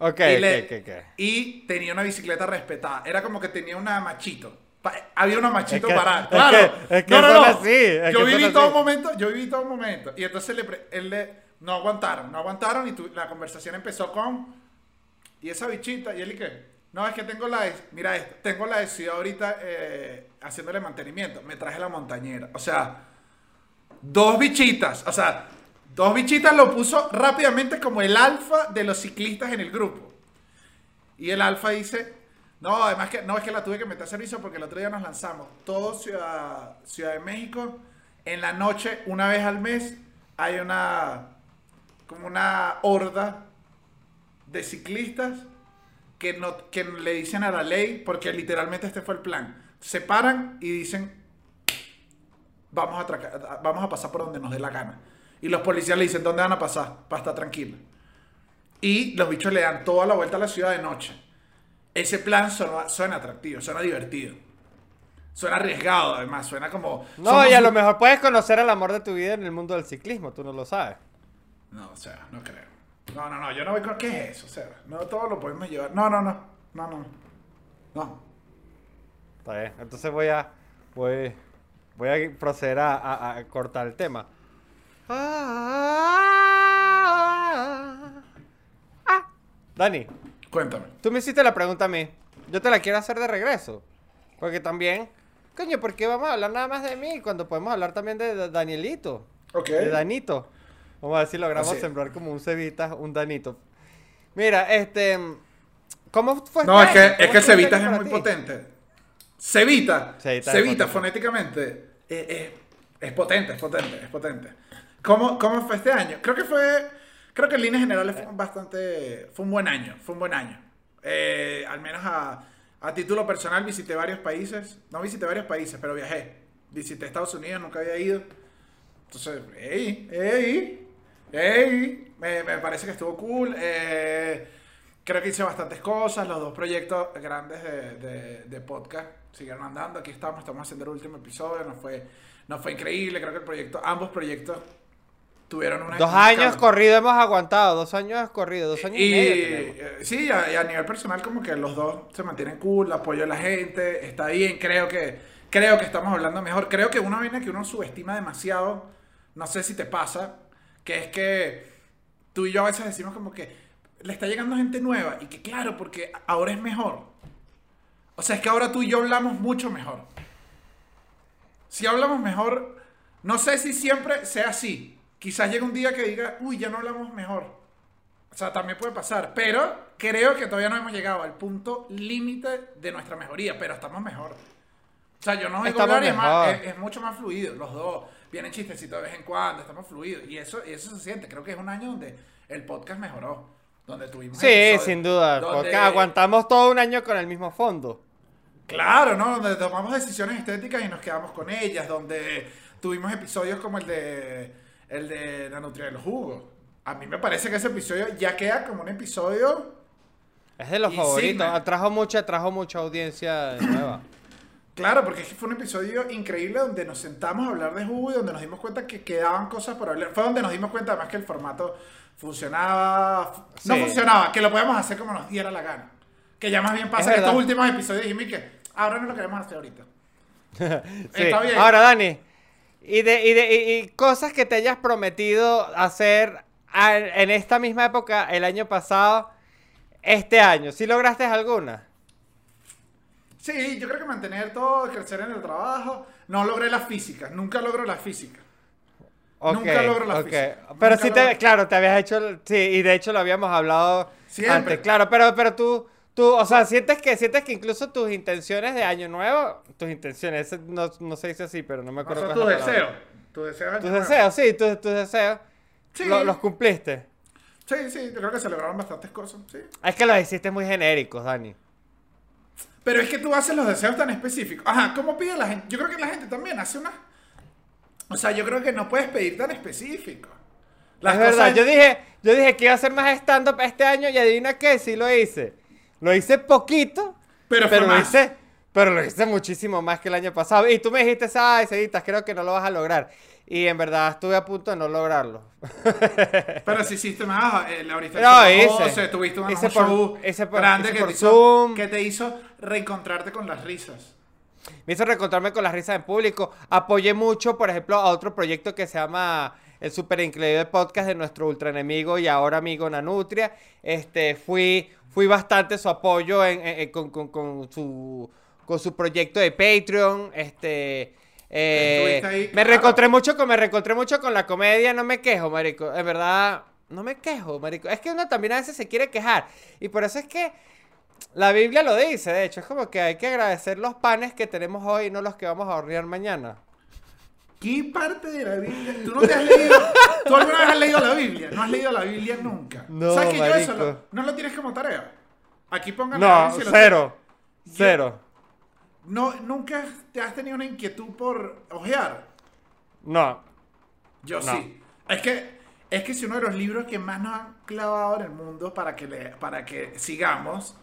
Speaker 2: Ok,
Speaker 1: y, le-
Speaker 2: ok, ok.
Speaker 1: y tenía una bicicleta respetada. Era como que tenía una machito. Pa- había una machito
Speaker 2: Es que-
Speaker 1: para.
Speaker 2: es
Speaker 1: Claro.
Speaker 2: que- es que
Speaker 1: no, no, no.
Speaker 2: así,
Speaker 1: yo viví todo un momento. Yo viví todo un momento. Y entonces le, él le. No aguantaron, no aguantaron. Y tu- la conversación empezó con. Y esa bichita. Y él y qué. No, es que tengo la. Mira esto. Tengo la de ciudad ahorita eh, haciéndole mantenimiento. Me traje la montañera. O sea. Dos bichitas. O sea. Dos bichitas lo puso rápidamente como el alfa de los ciclistas en el grupo. Y el alfa dice, no, además que no es que la tuve que meter a servicio porque el otro día nos lanzamos. Todo Ciudad, Ciudad de México, en la noche, una vez al mes, hay una, como una horda de ciclistas que, no, que le dicen a la ley, porque literalmente este fue el plan. Se paran y dicen, vamos a, vamos a pasar por donde nos dé la gana. Y los policías le dicen, ¿dónde van a pasar? Para estar tranquilos. Y los bichos le dan toda la vuelta a la ciudad de noche. Ese plan suena, suena atractivo, suena divertido. Suena arriesgado, además. Suena como.
Speaker 2: No,
Speaker 1: somos
Speaker 2: y a lo mejor puedes conocer el amor de tu vida en el mundo del ciclismo, tú no lo sabes.
Speaker 1: No, o sea, no creo. No, no, no. Yo no voy con. ¿Qué es eso? O sea, no todo lo podemos llevar. No, no, no. No, no. No.
Speaker 2: Está bien, entonces voy a voy, voy a proceder a, a- a cortar el tema. Ah. Dani,
Speaker 1: Cuéntame.
Speaker 2: tú me hiciste la pregunta a mí. Yo te la quiero hacer de regreso. Porque también, coño, ¿por qué vamos a hablar nada más de mí cuando podemos hablar también de, de Danielito?
Speaker 1: Ok.
Speaker 2: De Danito. Vamos a ver si logramos
Speaker 1: Así es.
Speaker 2: sembrar como un cebita, un Danito. Mira, este. ¿Cómo fue?
Speaker 1: No, es
Speaker 2: este año?
Speaker 1: que, es
Speaker 2: ¿Cómo
Speaker 1: que
Speaker 2: estuvo este
Speaker 1: es muy
Speaker 2: ti?
Speaker 1: potente. Cevita.
Speaker 2: Cevita
Speaker 1: Cevita,
Speaker 2: es
Speaker 1: fonéticamente. eh, eh, es potente, es potente, es potente. ¿Cómo, ¿Cómo fue este año? Creo que fue. Creo que en líneas generales fue un bastante. Fue un buen año. Fue un buen año. Eh, al menos a, a título personal visité varios países. No visité varios países, pero viajé. Visité Estados Unidos, nunca había ido. Entonces, ey, ey, ey, me, me parece que estuvo cool. eh, creo que hice bastantes cosas. Los dos proyectos grandes de, de- de podcast siguieron andando. Aquí estamos, estamos haciendo el último episodio. Nos fue, nos fue increíble. Creo que el proyecto, ambos proyectos tuvieron una.
Speaker 2: Dos años
Speaker 1: cambio.
Speaker 2: corrido hemos aguantado, dos años corrido, dos años y,
Speaker 1: Y
Speaker 2: medio tenemos.
Speaker 1: eh, sí, a, y a nivel personal como que los dos se mantienen cool, apoyo a la gente, está bien, creo que creo que estamos hablando mejor. Creo que una vaina que uno subestima demasiado, no sé si te pasa, que es que tú y yo a veces decimos como que le está llegando gente nueva y que claro, porque ahora es mejor. O sea, es que ahora tú y yo hablamos mucho mejor. Si hablamos mejor, no sé si siempre sea así. Quizás llegue un día que diga, uy, ya no hablamos mejor. O sea, también puede pasar. Pero creo que todavía no hemos llegado al punto límite de nuestra mejoría, pero estamos mejor. O sea, yo no oigo hablar y es, más- es, es mucho más fluido. Los dos vienen chistecitos de vez en cuando, estamos fluidos. Y eso, y eso se siente. Creo que es un año donde el podcast mejoró. Donde tuvimos.
Speaker 2: Sí,
Speaker 1: episodios,
Speaker 2: sin duda,
Speaker 1: donde-
Speaker 2: porque aguantamos todo un año con el mismo fondo.
Speaker 1: Claro, ¿no? Donde tomamos decisiones estéticas y nos quedamos con ellas, donde tuvimos episodios como el de el de la nutria de los jugos. A mí me parece que ese episodio ya queda como un episodio.
Speaker 2: Es de los favoritos, trajo mucha, trajo mucha audiencia nueva.
Speaker 1: Claro, porque es que fue un episodio increíble donde nos sentamos a hablar de jugo y donde nos dimos cuenta que quedaban cosas por hablar. Fue donde nos dimos cuenta además que el formato funcionaba. No funcionaba, que lo podíamos hacer como nos diera la gana. Que ya más bien pasa
Speaker 2: Es
Speaker 1: en estos últimos episodios dijimos que ahora no lo queremos hacer ahorita.
Speaker 2: Sí.
Speaker 1: Está bien.
Speaker 2: Ahora, Dani, y de, y de y- y cosas que te hayas prometido hacer en esta misma época, el año pasado, este año, ¿sí lograste alguna?
Speaker 1: Sí, yo creo que mantener todo, crecer en el trabajo. No logré la física, nunca logro la física.
Speaker 2: Ok,
Speaker 1: Nunca logro la
Speaker 2: ok.
Speaker 1: física.
Speaker 2: Pero
Speaker 1: Nunca
Speaker 2: sí te,
Speaker 1: logro-
Speaker 2: claro, te habías hecho, sí, y de hecho lo habíamos hablado
Speaker 1: Siempre.
Speaker 2: antes, claro, pero, pero tú, tú, o sea, sientes que, sientes que incluso tus intenciones de año nuevo, tus intenciones, no, no se dice así, pero no me
Speaker 1: O
Speaker 2: acuerdo
Speaker 1: sea,
Speaker 2: cuál
Speaker 1: tu
Speaker 2: es la palabra.
Speaker 1: deseo. Tu deseo.
Speaker 2: Tus deseos, sí, tus, tus deseos,
Speaker 1: Sí.
Speaker 2: lo- los cumpliste.
Speaker 1: Sí, sí, yo creo que celebraron bastantes cosas. Sí.
Speaker 2: Es que los hiciste muy genéricos, Dani.
Speaker 1: Pero es que tú haces los deseos tan específicos. Ajá, ¿cómo pide la gente? Yo creo que la gente también hace una... O sea, yo creo que no puedes pedir tan específico. Las
Speaker 2: es verdad, yo dije, yo dije que iba a hacer más stand-up este año y adivina qué, sí lo hice. Lo hice poquito,
Speaker 1: Pero fue
Speaker 2: lo hice, pero lo hice muchísimo más que el año pasado. Y tú me dijiste, ay, Ceditas, creo que no lo vas a lograr. Y en verdad estuve a punto de no lograrlo.
Speaker 1: Pero si hiciste más, eh, ahorita
Speaker 2: No, hice.
Speaker 1: tuviste un,
Speaker 2: Hice
Speaker 1: un
Speaker 2: por-
Speaker 1: grande que,
Speaker 2: por
Speaker 1: te hizo,
Speaker 2: Zoom.
Speaker 1: que te hizo reencontrarte con las risas.
Speaker 2: Me hizo reencontrarme con las risas en público. Apoyé mucho, por ejemplo, a otro proyecto que se llama el Super Increíble Podcast de nuestro ultra enemigo y ahora amigo Nanutria. Este, fui, fui bastante su apoyo en- en- en- con, con- con su, con su proyecto de Patreon. Este, eh,
Speaker 1: ahí,
Speaker 2: me
Speaker 1: claro.
Speaker 2: reencontré mucho con, me reencontré mucho con la comedia. No me quejo, marico. En verdad, no me quejo, marico. Es que uno también a veces se quiere quejar y por eso es que la Biblia lo dice, de hecho, es como que hay que agradecer los panes que tenemos hoy y no los que vamos a hornear mañana.
Speaker 1: ¿Qué parte de la Biblia? ¿Tú no te has leído? ¿Tú alguna vez has leído la Biblia? No has leído la Biblia nunca.
Speaker 2: No,
Speaker 1: ¿Sabes que yo eso
Speaker 2: marico.
Speaker 1: lo- no lo tienes como tarea? Aquí pongan
Speaker 2: No,
Speaker 1: lo
Speaker 2: cero.
Speaker 1: Yo-
Speaker 2: Cero.
Speaker 1: No, nunca te has tenido una inquietud por ojear.
Speaker 2: No.
Speaker 1: Yo
Speaker 2: No.
Speaker 1: sí. Es que, es que es uno de los libros que más nos han clavado en el mundo para que, le, para que sigamos.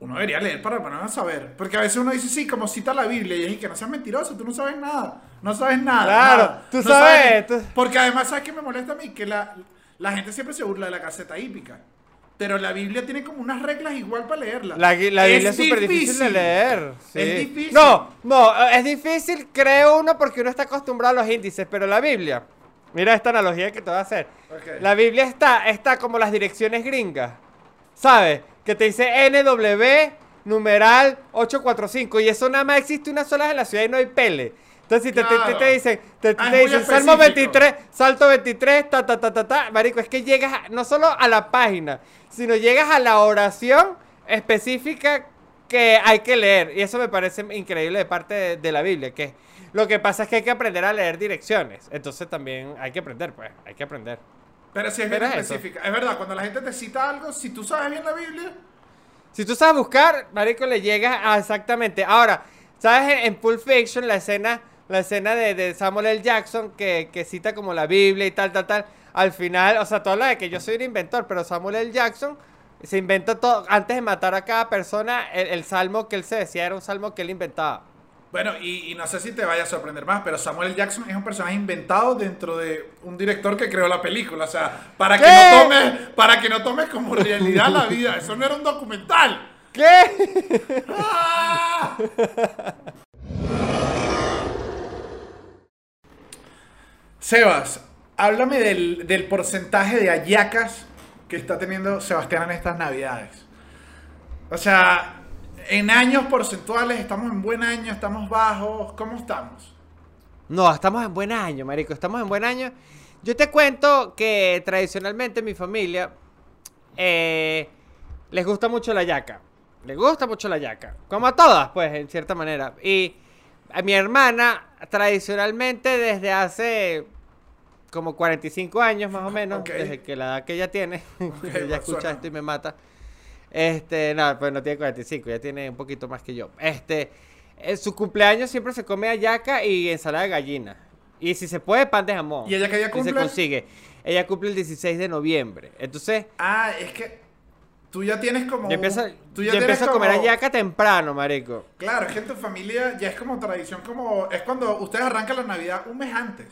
Speaker 1: Uno debería leer para ponernos a saber. Porque a veces uno dice, sí, como cita la Biblia. Y es que no seas mentiroso, tú no sabes nada. No sabes nada.
Speaker 2: Claro,
Speaker 1: nada.
Speaker 2: tú
Speaker 1: No
Speaker 2: sabes, tú-
Speaker 1: Porque además, ¿sabes qué me molesta a mí? Que la, la gente siempre se burla de la caseta hípica. Pero la Biblia tiene como unas reglas igual para leerla.
Speaker 2: La, la Biblia es súper difícil de leer. sí.
Speaker 1: Es difícil.
Speaker 2: No, no, es difícil, creo uno, porque uno está acostumbrado a los índices, pero la Biblia, mira esta analogía que te voy a hacer. La Biblia está, está como las direcciones gringas, ¿sabes? Que te dice NW numeral 845 y eso nada más existe una sola en la ciudad y no hay pele. Entonces si te, te- te- dicen, te,
Speaker 1: Ah,
Speaker 2: dicen Salmo
Speaker 1: específico.
Speaker 2: 23, Salto 23, ta ta ta ta ta, marico, es que llegas a- no solo a la página, sino llegas a la oración específica que hay que leer y eso me parece increíble de parte de, de la Biblia, que lo que pasa es que hay que aprender a leer direcciones, entonces también hay que aprender, pues, hay que aprender.
Speaker 1: Pero sí es bien
Speaker 2: eso.
Speaker 1: específica. Es verdad, cuando la gente te cita algo, si tú sabes bien la Biblia,
Speaker 2: Si tú sabes buscar, marico, le llegas a exactamente. Ahora, ¿sabes en Pulp Fiction la escena, la escena de, de Samuel L. Jackson que, que cita como la Biblia y tal, tal, tal? Al final, o sea, todo habla de que yo soy un inventor, pero Samuel L. Jackson se inventa todo, antes de matar a cada persona, el, el salmo que él se decía era un salmo que él inventaba.
Speaker 1: Bueno, y, y no sé si te vaya a sorprender más, pero Samuel L. Jackson es un personaje inventado dentro de un director que creó la película. O sea, para que no tomes, para que no tomes como realidad la vida. Eso no era un documental.
Speaker 2: ¿Qué?
Speaker 1: ¡Ah! Sebas, háblame del, del porcentaje de hallacas que está teniendo Sebastián en estas navidades. O sea, en años porcentuales, estamos en buen año, estamos bajos, ¿cómo estamos?
Speaker 2: No, estamos en buen año, marico, estamos en buen año. Yo te cuento que tradicionalmente en mi familia eh, les gusta mucho la yaca. Les gusta mucho la yaca. Como a todas, pues, en cierta manera. Y a mi hermana, tradicionalmente desde hace como 45 años más o menos, desde que la edad que ella tiene, ella
Speaker 1: bueno,
Speaker 2: escucha
Speaker 1: suena.
Speaker 2: esto y me mata. Este, no, pues no tiene 45, ya tiene un poquito más que yo. Este, en su cumpleaños siempre se come hallaca y ensalada de gallina. Y si se puede, pan de jamón.
Speaker 1: ¿Y ella qué día
Speaker 2: Si
Speaker 1: cumple?
Speaker 2: se consigue. Ella cumple el 16 de noviembre. Entonces,
Speaker 1: Ah, es que tú ya tienes como...
Speaker 2: yo empiezo,
Speaker 1: un- tú ya tienes
Speaker 2: a comer hallaca temprano, marico.
Speaker 1: Claro, es que en tu familia ya es como tradición, como... Es cuando ustedes arrancan la Navidad un mes antes.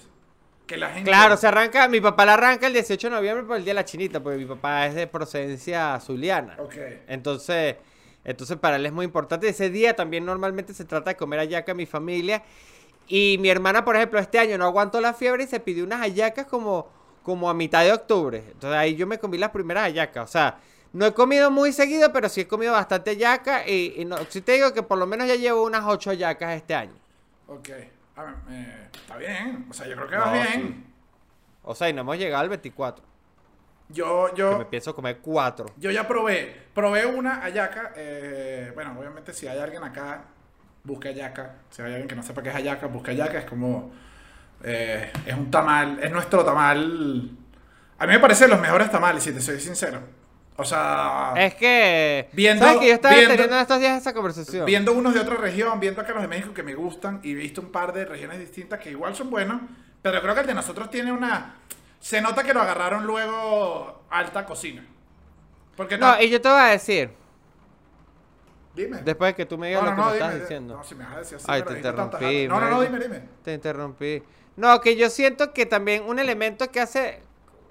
Speaker 1: Que la gente...
Speaker 2: Claro, se arranca, mi papá la arranca el 18 de noviembre por el Día de la Chinita, porque mi papá es de procedencia zuliana.
Speaker 1: Ok.
Speaker 2: Entonces, entonces para él es muy importante. Ese día también normalmente se trata de comer hallaca en mi familia. Y mi hermana, por ejemplo, este año no aguantó la fiebre y se pidió unas hallacas como, como a mitad de octubre. Entonces ahí yo me comí las primeras hallacas. O sea, no he comido muy seguido, pero sí he comido bastante hallaca. Y, y no, sí te digo que por lo menos ya llevo unas ocho hallacas este año.
Speaker 1: Ok. A ver, eh, está bien. O sea, yo creo que
Speaker 2: No,
Speaker 1: va bien.
Speaker 2: sí. O sea, y no hemos llegado al 24.
Speaker 1: Yo,
Speaker 2: Que
Speaker 1: yo...
Speaker 2: me pienso comer cuatro.
Speaker 1: Yo ya probé, probé una hallaca. eh, bueno, obviamente si hay alguien acá, busca hallaca. Si hay alguien que no sepa qué es hallaca, busca hallaca. Es como, eh, es un tamal, es nuestro tamal. A mí me parece de los mejores tamales, si te soy sincero. O sea,
Speaker 2: Es que.
Speaker 1: Viendo-
Speaker 2: ¿Sabes que yo estaba
Speaker 1: viendo-
Speaker 2: teniendo estos días esa conversación?
Speaker 1: viendo unos de otra región, viendo acá los de México que me gustan y visto un par de regiones distintas que igual son buenos, pero creo que el de nosotros tiene una... Se nota que lo agarraron luego alta cocina. Porque
Speaker 2: No, y yo te voy a decir,
Speaker 1: Dime.
Speaker 2: después de que tú me digas
Speaker 1: no,
Speaker 2: lo
Speaker 1: no,
Speaker 2: que
Speaker 1: no,
Speaker 2: me
Speaker 1: dime.
Speaker 2: estás diciendo.
Speaker 1: No, si me vas a decir así,
Speaker 2: Ay, te interrumpí.
Speaker 1: No, no, no, dime, dime.
Speaker 2: Te interrumpí. No, que yo siento que también un elemento que hace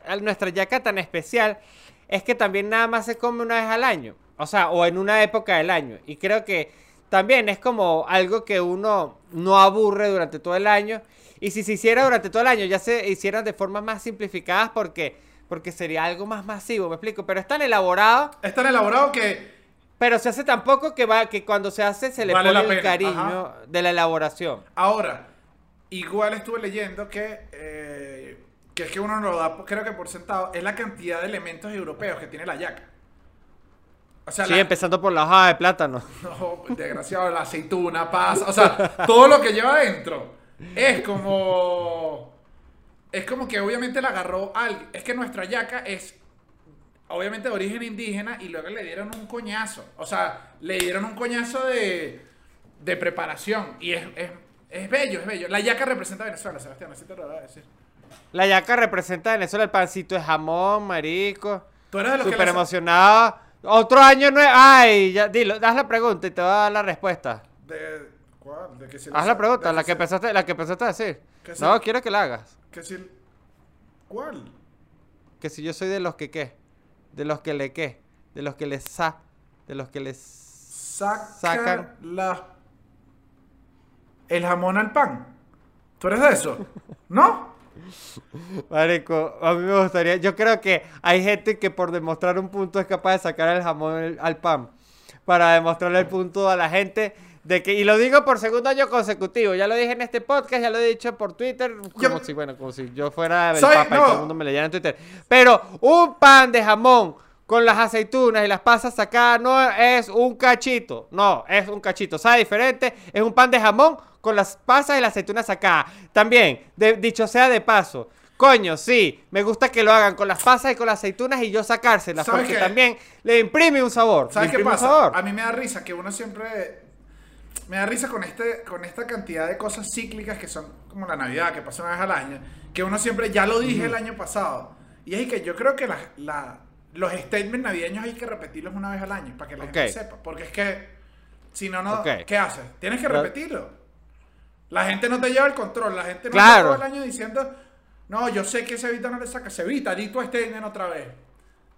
Speaker 2: a nuestra yaca tan especial es que también nada más se come una vez al año. O sea, o en una época del año. Y creo que también es como algo que uno no aburre durante todo el año. Y si se hiciera durante todo el año, ya se hicieran de formas más simplificadas porque, porque sería algo más masivo, me explico. Pero es tan elaborado,
Speaker 1: Es tan elaborado que
Speaker 2: pero se hace tan poco que, va, que cuando se hace se le
Speaker 1: Vale
Speaker 2: pone el cariño
Speaker 1: ajá.
Speaker 2: de la elaboración.
Speaker 1: ahora, igual estuve leyendo que, eh, que es que uno no lo da, creo que por sentado, es la cantidad de elementos europeos que tiene la yaca. O sea,
Speaker 2: Sí,
Speaker 1: la-
Speaker 2: empezando por la hoja de plátano.
Speaker 1: No, desgraciado, la aceituna, pasa. O sea, todo lo que lleva adentro es como. Es como que obviamente la agarró alguien. Es que nuestra yaca es obviamente de origen indígena y luego le dieron un coñazo. O sea, le dieron un coñazo de, de preparación. Y es, es, es bello, es bello. La yaca representa a Venezuela, Sebastián, así te lo voy a decir.
Speaker 2: La yaca representa a Venezuela el pancito de jamón, marico.
Speaker 1: Tú eres de los
Speaker 2: Súper
Speaker 1: que. le-
Speaker 2: emocionado. Otro año no es. Ay, ya, dilo, haz la pregunta y te voy a dar la respuesta.
Speaker 1: De, ¿Cuál? De que si
Speaker 2: Haz
Speaker 1: le-
Speaker 2: la pregunta, la que pensaste, la que pensaste decir.
Speaker 1: Que sí.
Speaker 2: No, quiero que la hagas.
Speaker 1: que si- ¿Cuál?
Speaker 2: Que si yo soy de los que qué. De los que le qué. De los que les sa. De los que les.
Speaker 1: sacan,
Speaker 2: Sacan.
Speaker 1: la el jamón al pan. ¿Tú eres de eso? ¿No?
Speaker 2: Marico, a mí me gustaría. Yo creo que hay gente que por demostrar un punto es capaz de sacar el jamón al- pan. Para demostrarle el punto a la gente de que. Y lo digo por segundo año consecutivo. Ya lo dije en este podcast, ya lo he dicho por Twitter. Como
Speaker 1: Yo-
Speaker 2: si, bueno, como si yo fuera el
Speaker 1: Soy-
Speaker 2: papa y todo el mundo me leyera en Twitter. Pero un pan de jamón con las aceitunas y las pasas sacadas no es un cachito. No, es un cachito. Sabe diferente. Es un pan de jamón con las pasas y las aceitunas sacadas. También, de- dicho sea de paso. Coño, sí, me gusta que lo hagan con las pasas y con las aceitunas y yo sacárselas.
Speaker 1: ¿Sabes
Speaker 2: Porque
Speaker 1: qué?
Speaker 2: también le imprime un sabor.
Speaker 1: ¿Sabes qué pasa?
Speaker 2: sabor.
Speaker 1: A mí me da risa que uno siempre me da risa con este con esta cantidad de cosas cíclicas que son como la Navidad, que pasa una vez al año, que uno siempre ya lo dije el año pasado. Y es que yo creo que la- la- los statements navideños hay que repetirlos una vez al año para que la gente sepa, porque es que si no no. ¿qué haces? Tienes que repetirlo. La gente no te lleva el control, la gente no
Speaker 2: Claro.
Speaker 1: todo el año diciendo, "No, yo sé que Cevita no le saca Cevita, di tu statement otra vez."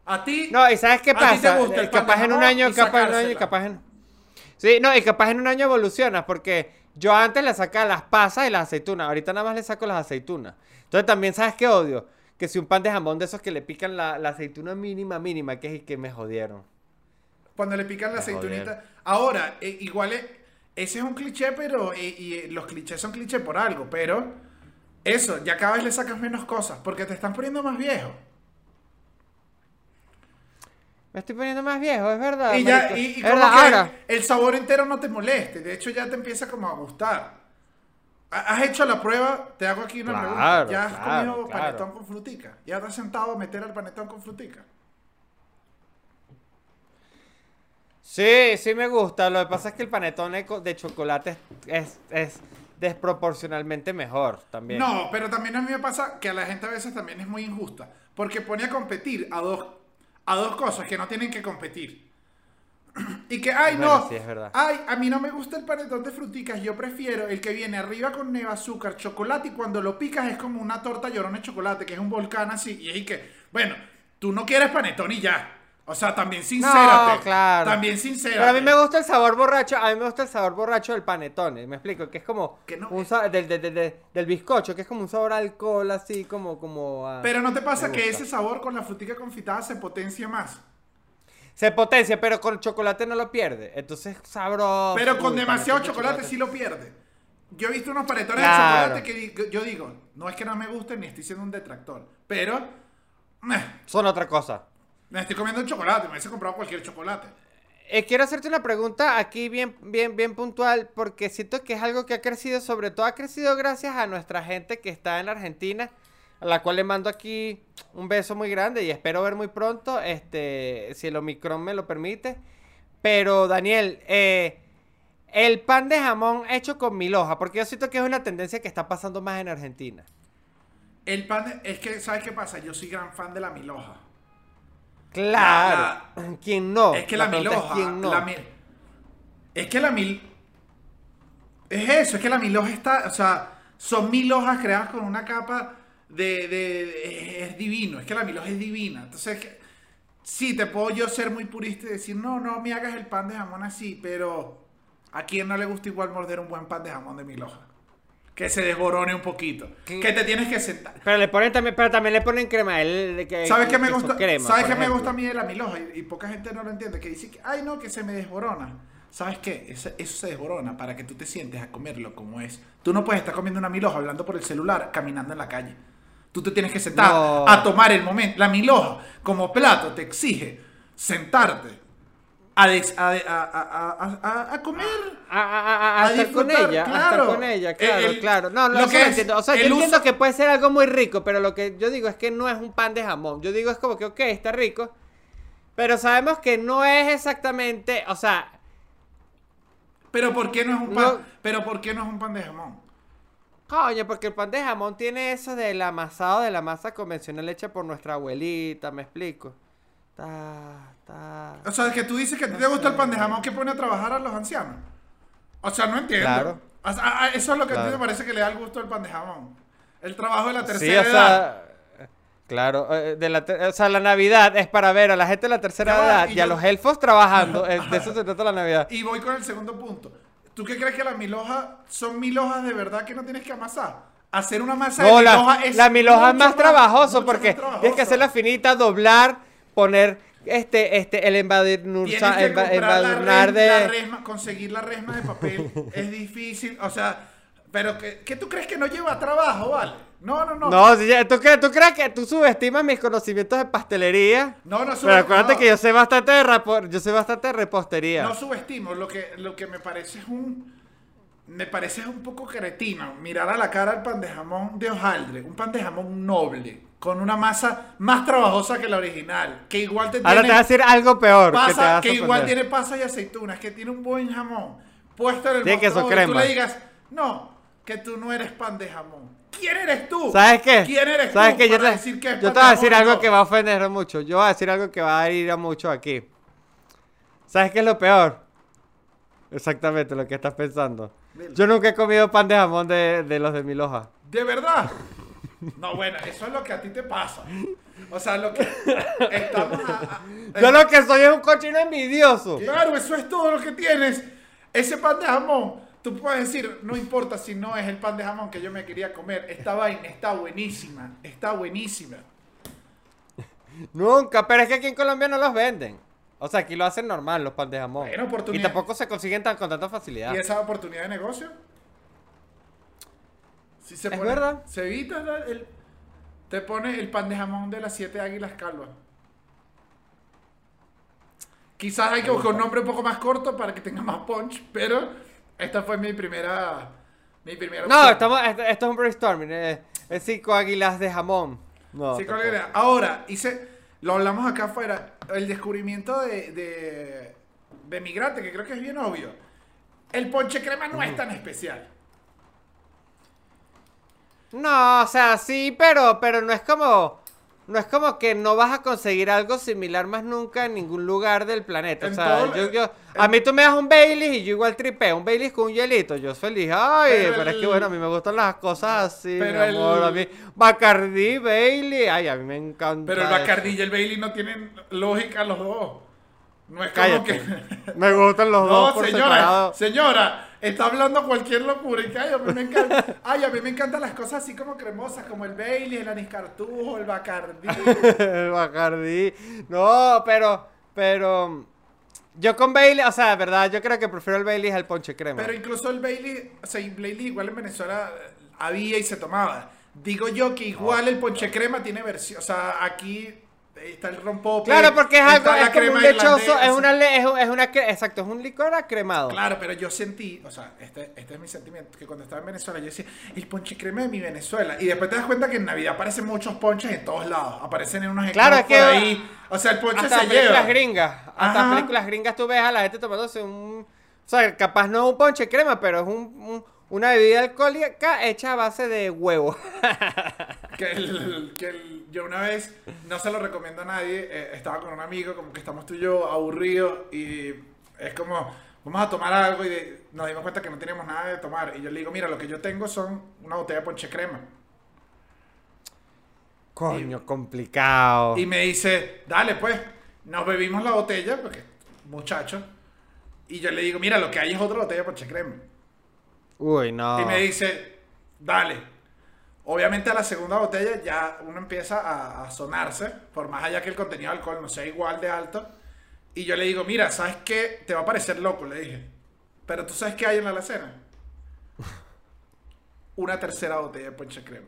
Speaker 1: A ti
Speaker 2: No, y ¿sabes qué
Speaker 1: ¿A ti te
Speaker 2: pasa?
Speaker 1: gusta el
Speaker 2: Eh,
Speaker 1: pan
Speaker 2: capaz en un año, capaz en un año,
Speaker 1: sacársela?
Speaker 2: capaz en... Sí, no, y capaz en un año evolucionas, porque yo antes le sacaba las pasas y las aceitunas, ahorita nada más le saco las aceitunas. Entonces también, ¿sabes qué odio? Que si un pan de jamón de esos que le pican la, la aceituna mínima, mínima, que es que me jodieron.
Speaker 1: Cuando le pican la
Speaker 2: Me
Speaker 1: aceitunita. Ahora, eh, igual es- ese es un cliché, pero y, los clichés son clichés por algo, pero eso, ya cada vez le sacas menos cosas porque te están poniendo más viejo.
Speaker 2: Me estoy poniendo más viejo, es verdad.
Speaker 1: y ya, y, como
Speaker 2: verdad,
Speaker 1: que
Speaker 2: ahora.
Speaker 1: el sabor entero no te moleste, de hecho ya te empieza como a gustar. Ha- ¿Has hecho la prueba? Te hago aquí una
Speaker 2: Claro,
Speaker 1: pregunta. ¿Ya has
Speaker 2: claro,
Speaker 1: comido
Speaker 2: claro.
Speaker 1: panetón con frutica? ¿Ya te has sentado a meter al panetón con frutica?
Speaker 2: Sí, sí me gusta. Lo que pasa es que el panetón de co- de chocolate es, es, es desproporcionalmente mejor también.
Speaker 1: No, pero también a mí me pasa que a la gente a veces también es muy injusta. Porque pone a competir a dos, a dos cosas que no tienen que competir. Y que, ay,
Speaker 2: Bueno,
Speaker 1: no.
Speaker 2: sí, es verdad.
Speaker 1: Ay, a mí no me gusta el panetón de fruticas. Yo prefiero el que viene arriba con neva, azúcar, chocolate. Y cuando lo picas es como una torta llorona de chocolate, que es un volcán así. Y es que, bueno, tú no quieres panetón y ya. O sea, también sincérate.
Speaker 2: No, claro.
Speaker 1: También sincérate.
Speaker 2: Pero a mí me gusta el sabor borracho, a mí me gusta el sabor borracho del panetone, me explico, que es como
Speaker 1: Que no-
Speaker 2: un sa- del, del, del- del- bizcocho, que es como un sabor a alcohol así como como a-
Speaker 1: Pero no te pasa que ese sabor con la frutica confitada se potencia más.
Speaker 2: se potencia, pero con chocolate no lo pierde. Entonces, sabroso.
Speaker 1: Pero con
Speaker 2: Uy,
Speaker 1: demasiado
Speaker 2: de
Speaker 1: chocolate, sí lo pierde. Yo he visto unos panetones
Speaker 2: Claro.
Speaker 1: de chocolate que yo digo, no es que no me gusten ni estoy siendo un detractor, pero
Speaker 2: Son otra cosa.
Speaker 1: Me estoy comiendo el chocolate, me hubiese comprado cualquier chocolate.
Speaker 2: Eh, quiero hacerte una pregunta aquí bien, bien, bien puntual, porque siento que es algo que ha crecido, sobre todo ha crecido gracias a nuestra gente que está en Argentina, a la cual le mando aquí un beso muy grande y espero ver muy pronto, este, si el Omicron me lo permite. Pero Daniel, eh, el pan de jamón hecho con mil hojas, porque yo siento que es una tendencia que está pasando más en Argentina.
Speaker 1: El pan, de- es que, ¿sabes qué pasa? Yo soy gran fan de la milhoja.
Speaker 2: Claro. ¿Quién no?
Speaker 1: Es que la,
Speaker 2: pregunta es
Speaker 1: milhoja.
Speaker 2: ¿Quién no?
Speaker 1: la es que la mil. Es eso, es que la milhoja está. O sea, son mil hojas creadas con una capa de. de- de- es divino. Es que la milhoja es divina. Entonces, que- sí, te puedo yo ser muy purista y decir, no, no me hagas el pan de jamón así, pero. ¿A quién no le gusta igual morder un buen pan de jamón de milhoja? Que se desborone un poquito.
Speaker 2: ¿Qué?
Speaker 1: Que te tienes que sentar.
Speaker 2: Pero le ponen también, pero también le ponen crema. El, que-
Speaker 1: ¿Sabes qué me gusta?
Speaker 2: crema,
Speaker 1: ¿Sabes qué me gusta a mí de la milhoja? Y, y poca gente no lo entiende. Que dice que, ay, no, que se me desborona. ¿Sabes qué? Eso, eso se desborona para que tú te sientes a comerlo como es. Tú no puedes estar comiendo una milhoja hablando por el celular, caminando en la calle. Tú te tienes que sentar
Speaker 2: No.
Speaker 1: a tomar el momento. La milhoja, como plato, te exige sentarte a, a, a- a- comer.
Speaker 2: A, a- a- a
Speaker 1: A
Speaker 2: estar con ella, a
Speaker 1: claro.
Speaker 2: estar con ella, claro,
Speaker 1: El-
Speaker 2: claro. No, no,
Speaker 1: lo que es
Speaker 2: entiendo. O sea, yo
Speaker 1: el
Speaker 2: entiendo
Speaker 1: uso-
Speaker 2: que puede ser algo muy rico, pero lo que yo digo es que no es un pan de jamón. Yo digo es como que, ok, está rico, pero sabemos que no es exactamente, o sea,
Speaker 1: Pero ¿por qué no es un pan?
Speaker 2: No.
Speaker 1: Pero ¿por qué no es un pan de jamón?
Speaker 2: coño, porque el pan de jamón tiene eso del amasado de la masa convencional hecha por nuestra abuelita, me explico. Ta, ta.
Speaker 1: O sea, que tú dices que a ti te gusta el pan de jamón que pone a trabajar a los ancianos. O sea, no entiendo.
Speaker 2: Claro.
Speaker 1: O sea, a- a- eso es lo que a ti te parece que le da el gusto al pan de jamón. El trabajo de la
Speaker 2: Sí,
Speaker 1: tercera
Speaker 2: o
Speaker 1: edad.
Speaker 2: sea, claro, eh, de la ter- o sea, la Navidad es para ver a la gente de la tercera
Speaker 1: Ya
Speaker 2: edad
Speaker 1: y
Speaker 2: y, a los elfos trabajando. eh, de eso se trata la Navidad.
Speaker 1: Y voy con el segundo punto. ¿Tú qué crees que las mil hojas son mil hojas de verdad que no tienes que amasar? Hacer una masa
Speaker 2: No,
Speaker 1: de
Speaker 2: la,
Speaker 1: mil hojas es
Speaker 2: la mil hoja es
Speaker 1: mucho
Speaker 2: más trabajoso porque
Speaker 1: más trabajoso.
Speaker 2: tienes que hacerla finita, doblar, poner este, este, el embadurnur,
Speaker 1: Tienes que
Speaker 2: emba-
Speaker 1: comprar la
Speaker 2: embadurnar
Speaker 1: resma, la
Speaker 2: de...
Speaker 1: resma, conseguir la resma de papel es difícil, o sea, pero que, ¿qué tú crees que no lleva trabajo, vale? No, no, no.
Speaker 2: No, si ya- ¿tú, crees, ¿tú crees que tú subestimas mis conocimientos de pastelería?
Speaker 1: No, no
Speaker 2: Pero
Speaker 1: sube-
Speaker 2: acuérdate
Speaker 1: no.
Speaker 2: que yo sé bastante de, yo sé bastante de repostería.
Speaker 1: No subestimo, lo que, lo que me parece es un. Me parece un poco cretino mirar a la cara el pan de jamón de hojaldre, un pan de jamón noble, con una masa más trabajosa que la original, que igual te
Speaker 2: Ahora te
Speaker 1: tiene
Speaker 2: a decir algo peor. que te
Speaker 1: pasa, que, igual tiene pasas y aceitunas, que tiene un buen jamón puesto en el
Speaker 2: Tiene queso
Speaker 1: mostrador, y tú
Speaker 2: crema.
Speaker 1: le digas, no, que tú no eres pan de jamón. ¿Quién eres tú?
Speaker 2: ¿Sabes qué?
Speaker 1: ¿Quién eres
Speaker 2: ¿Sabes
Speaker 1: tú
Speaker 2: qué? Yo te,
Speaker 1: decir que
Speaker 2: yo te voy a decir algo
Speaker 1: No.
Speaker 2: que va a ofender mucho. Yo voy a decir algo que va a ir a mucho aquí. ¿Sabes qué es lo peor? Exactamente lo que estás pensando. Yo nunca he comido pan de jamón de, de los de mil hojas.
Speaker 1: ¿De verdad? No, bueno, eso es lo que a ti te pasa. O sea, lo que estamos a- a-
Speaker 2: Yo lo que soy es un cochino envidioso.
Speaker 1: Claro, eso es todo lo que tienes. Ese pan de jamón, tú puedes decir, no importa si no es el pan de jamón que yo me quería comer. Esta vaina está buenísima, está buenísima.
Speaker 2: Nunca, pero es que aquí en Colombia no los venden. O sea, aquí lo hacen normal los pan de jamón.
Speaker 1: Bueno,
Speaker 2: y tampoco se consiguen tan, con tanta facilidad.
Speaker 1: ¿Y esa oportunidad de negocio? Si se
Speaker 2: Es verdad.
Speaker 1: Se evita el... Te pone el pan de jamón de las siete águilas calvas. Quizás hay que buscar un nombre un poco más corto para que tenga más punch, pero esta fue mi primera... Mi primera
Speaker 2: No, estamos, esto, esto es un brainstorming. eh, Es cinco águilas de jamón. No. Tampoco.
Speaker 1: idea. Ahora, hice, lo hablamos acá afuera, el descubrimiento de, de, de migrante, que creo que es bien obvio. El ponche crema no es tan especial.
Speaker 2: No, o sea, sí, pero, pero no es como. No es como que no vas a conseguir algo similar más nunca en ningún lugar del planeta. O sea, yo, yo- a mí tú me das un Baileys y yo igual tripeo. Un Baileys con un hielito. Yo feliz. Ay,
Speaker 1: Pero
Speaker 2: pero, es que bueno, a mí me gustan las cosas así,
Speaker 1: Pero
Speaker 2: mi amor.
Speaker 1: el-
Speaker 2: A mí, Bacardi, Bailey. Ay, a mí me encanta.
Speaker 1: Pero el
Speaker 2: eso.
Speaker 1: Bacardi y el Bailey no tienen lógica los dos. No es como
Speaker 2: Cállate.
Speaker 1: que...
Speaker 2: Me gustan los dos
Speaker 1: No,
Speaker 2: por
Speaker 1: señora,
Speaker 2: separado.
Speaker 1: señora, está hablando cualquier locura. Y ay, a mí me encanta, ay, a mí me encantan las cosas así como cremosas, como el Bailey, el anís cartujo, el Bacardi.
Speaker 2: el Bacardi. No, pero, pero. Yo con Bailey, o sea, de verdad, yo creo que prefiero el Bailey al ponche crema.
Speaker 1: Pero incluso el Bailey, o sea, el Bailey igual en Venezuela eh, había y se tomaba. Digo yo que igual el ponche crema tiene versión, o sea, aquí ahí está el rompope.
Speaker 2: Claro, porque es algo, es como un lechoso, es una, es, es una, exacto, es un licor acremado.
Speaker 1: Claro, pero yo sentí, o sea, este, este es mi sentimiento, que cuando estaba en Venezuela yo decía, el ponche crema de mi Venezuela. Y después te das cuenta que en Navidad aparecen muchos ponches en todos lados. Aparecen en unos
Speaker 2: Claro, es que-
Speaker 1: por ahí. O sea, el ponche
Speaker 2: Hasta
Speaker 1: se
Speaker 2: películas
Speaker 1: lleva.
Speaker 2: gringas, hasta
Speaker 1: Ajá.
Speaker 2: películas gringas tú ves a la gente tomándose un, o sea, capaz no un ponche crema, pero es un, un- una bebida alcohólica hecha a base de huevo.
Speaker 1: Que, el- que el- yo una vez, no se lo recomiendo a nadie, eh, estaba con un amigo, como que estamos tú y yo aburridos y es como, vamos a tomar algo y de- nos dimos cuenta que no teníamos nada de tomar. Y yo le digo, mira, lo que yo tengo son una botella de ponche crema.
Speaker 2: Coño, complicado.
Speaker 1: Y me dice, dale pues, nos bebimos la botella, porque muchacho. Y yo le digo, mira, lo que hay es otra botella de ponche crema.
Speaker 2: Uy, no.
Speaker 1: Y me dice, dale. Obviamente a la segunda botella ya uno empieza a, a sonarse, por más allá que el contenido de alcohol no sea igual de alto. Y yo le digo, mira, ¿sabes qué? Te va a parecer loco, le dije. Pero tú sabes qué hay en la alacena. Una tercera botella de ponche crema.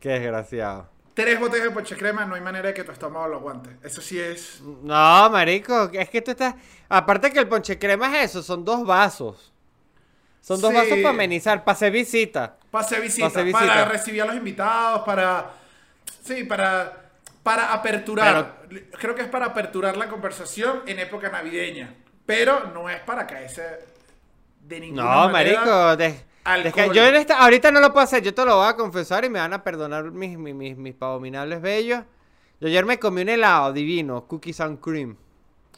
Speaker 2: Qué desgraciado.
Speaker 1: Tres botellas de ponche crema, no hay manera de que tu estómago lo aguante. Eso sí es...
Speaker 2: No, marico, es que tú estás... Aparte que el ponche crema es eso, son dos vasos. Son dos
Speaker 1: Sí.
Speaker 2: vasos para amenizar, para hacer visita.
Speaker 1: Pase visita,
Speaker 2: Pase
Speaker 1: para
Speaker 2: visita.
Speaker 1: recibir a los invitados, para... Sí, para, para aperturar. Creo que es para aperturar la conversación en época navideña. Pero no es para caerse de ninguna
Speaker 2: No,
Speaker 1: manera.
Speaker 2: marico, de-
Speaker 1: alcohol.
Speaker 2: yo en esta, ahorita no lo puedo hacer, yo te lo voy a confesar y me van a perdonar mis, mis, mis, mis abominables bellos. Yo ayer me comí un helado divino, cookies and cream.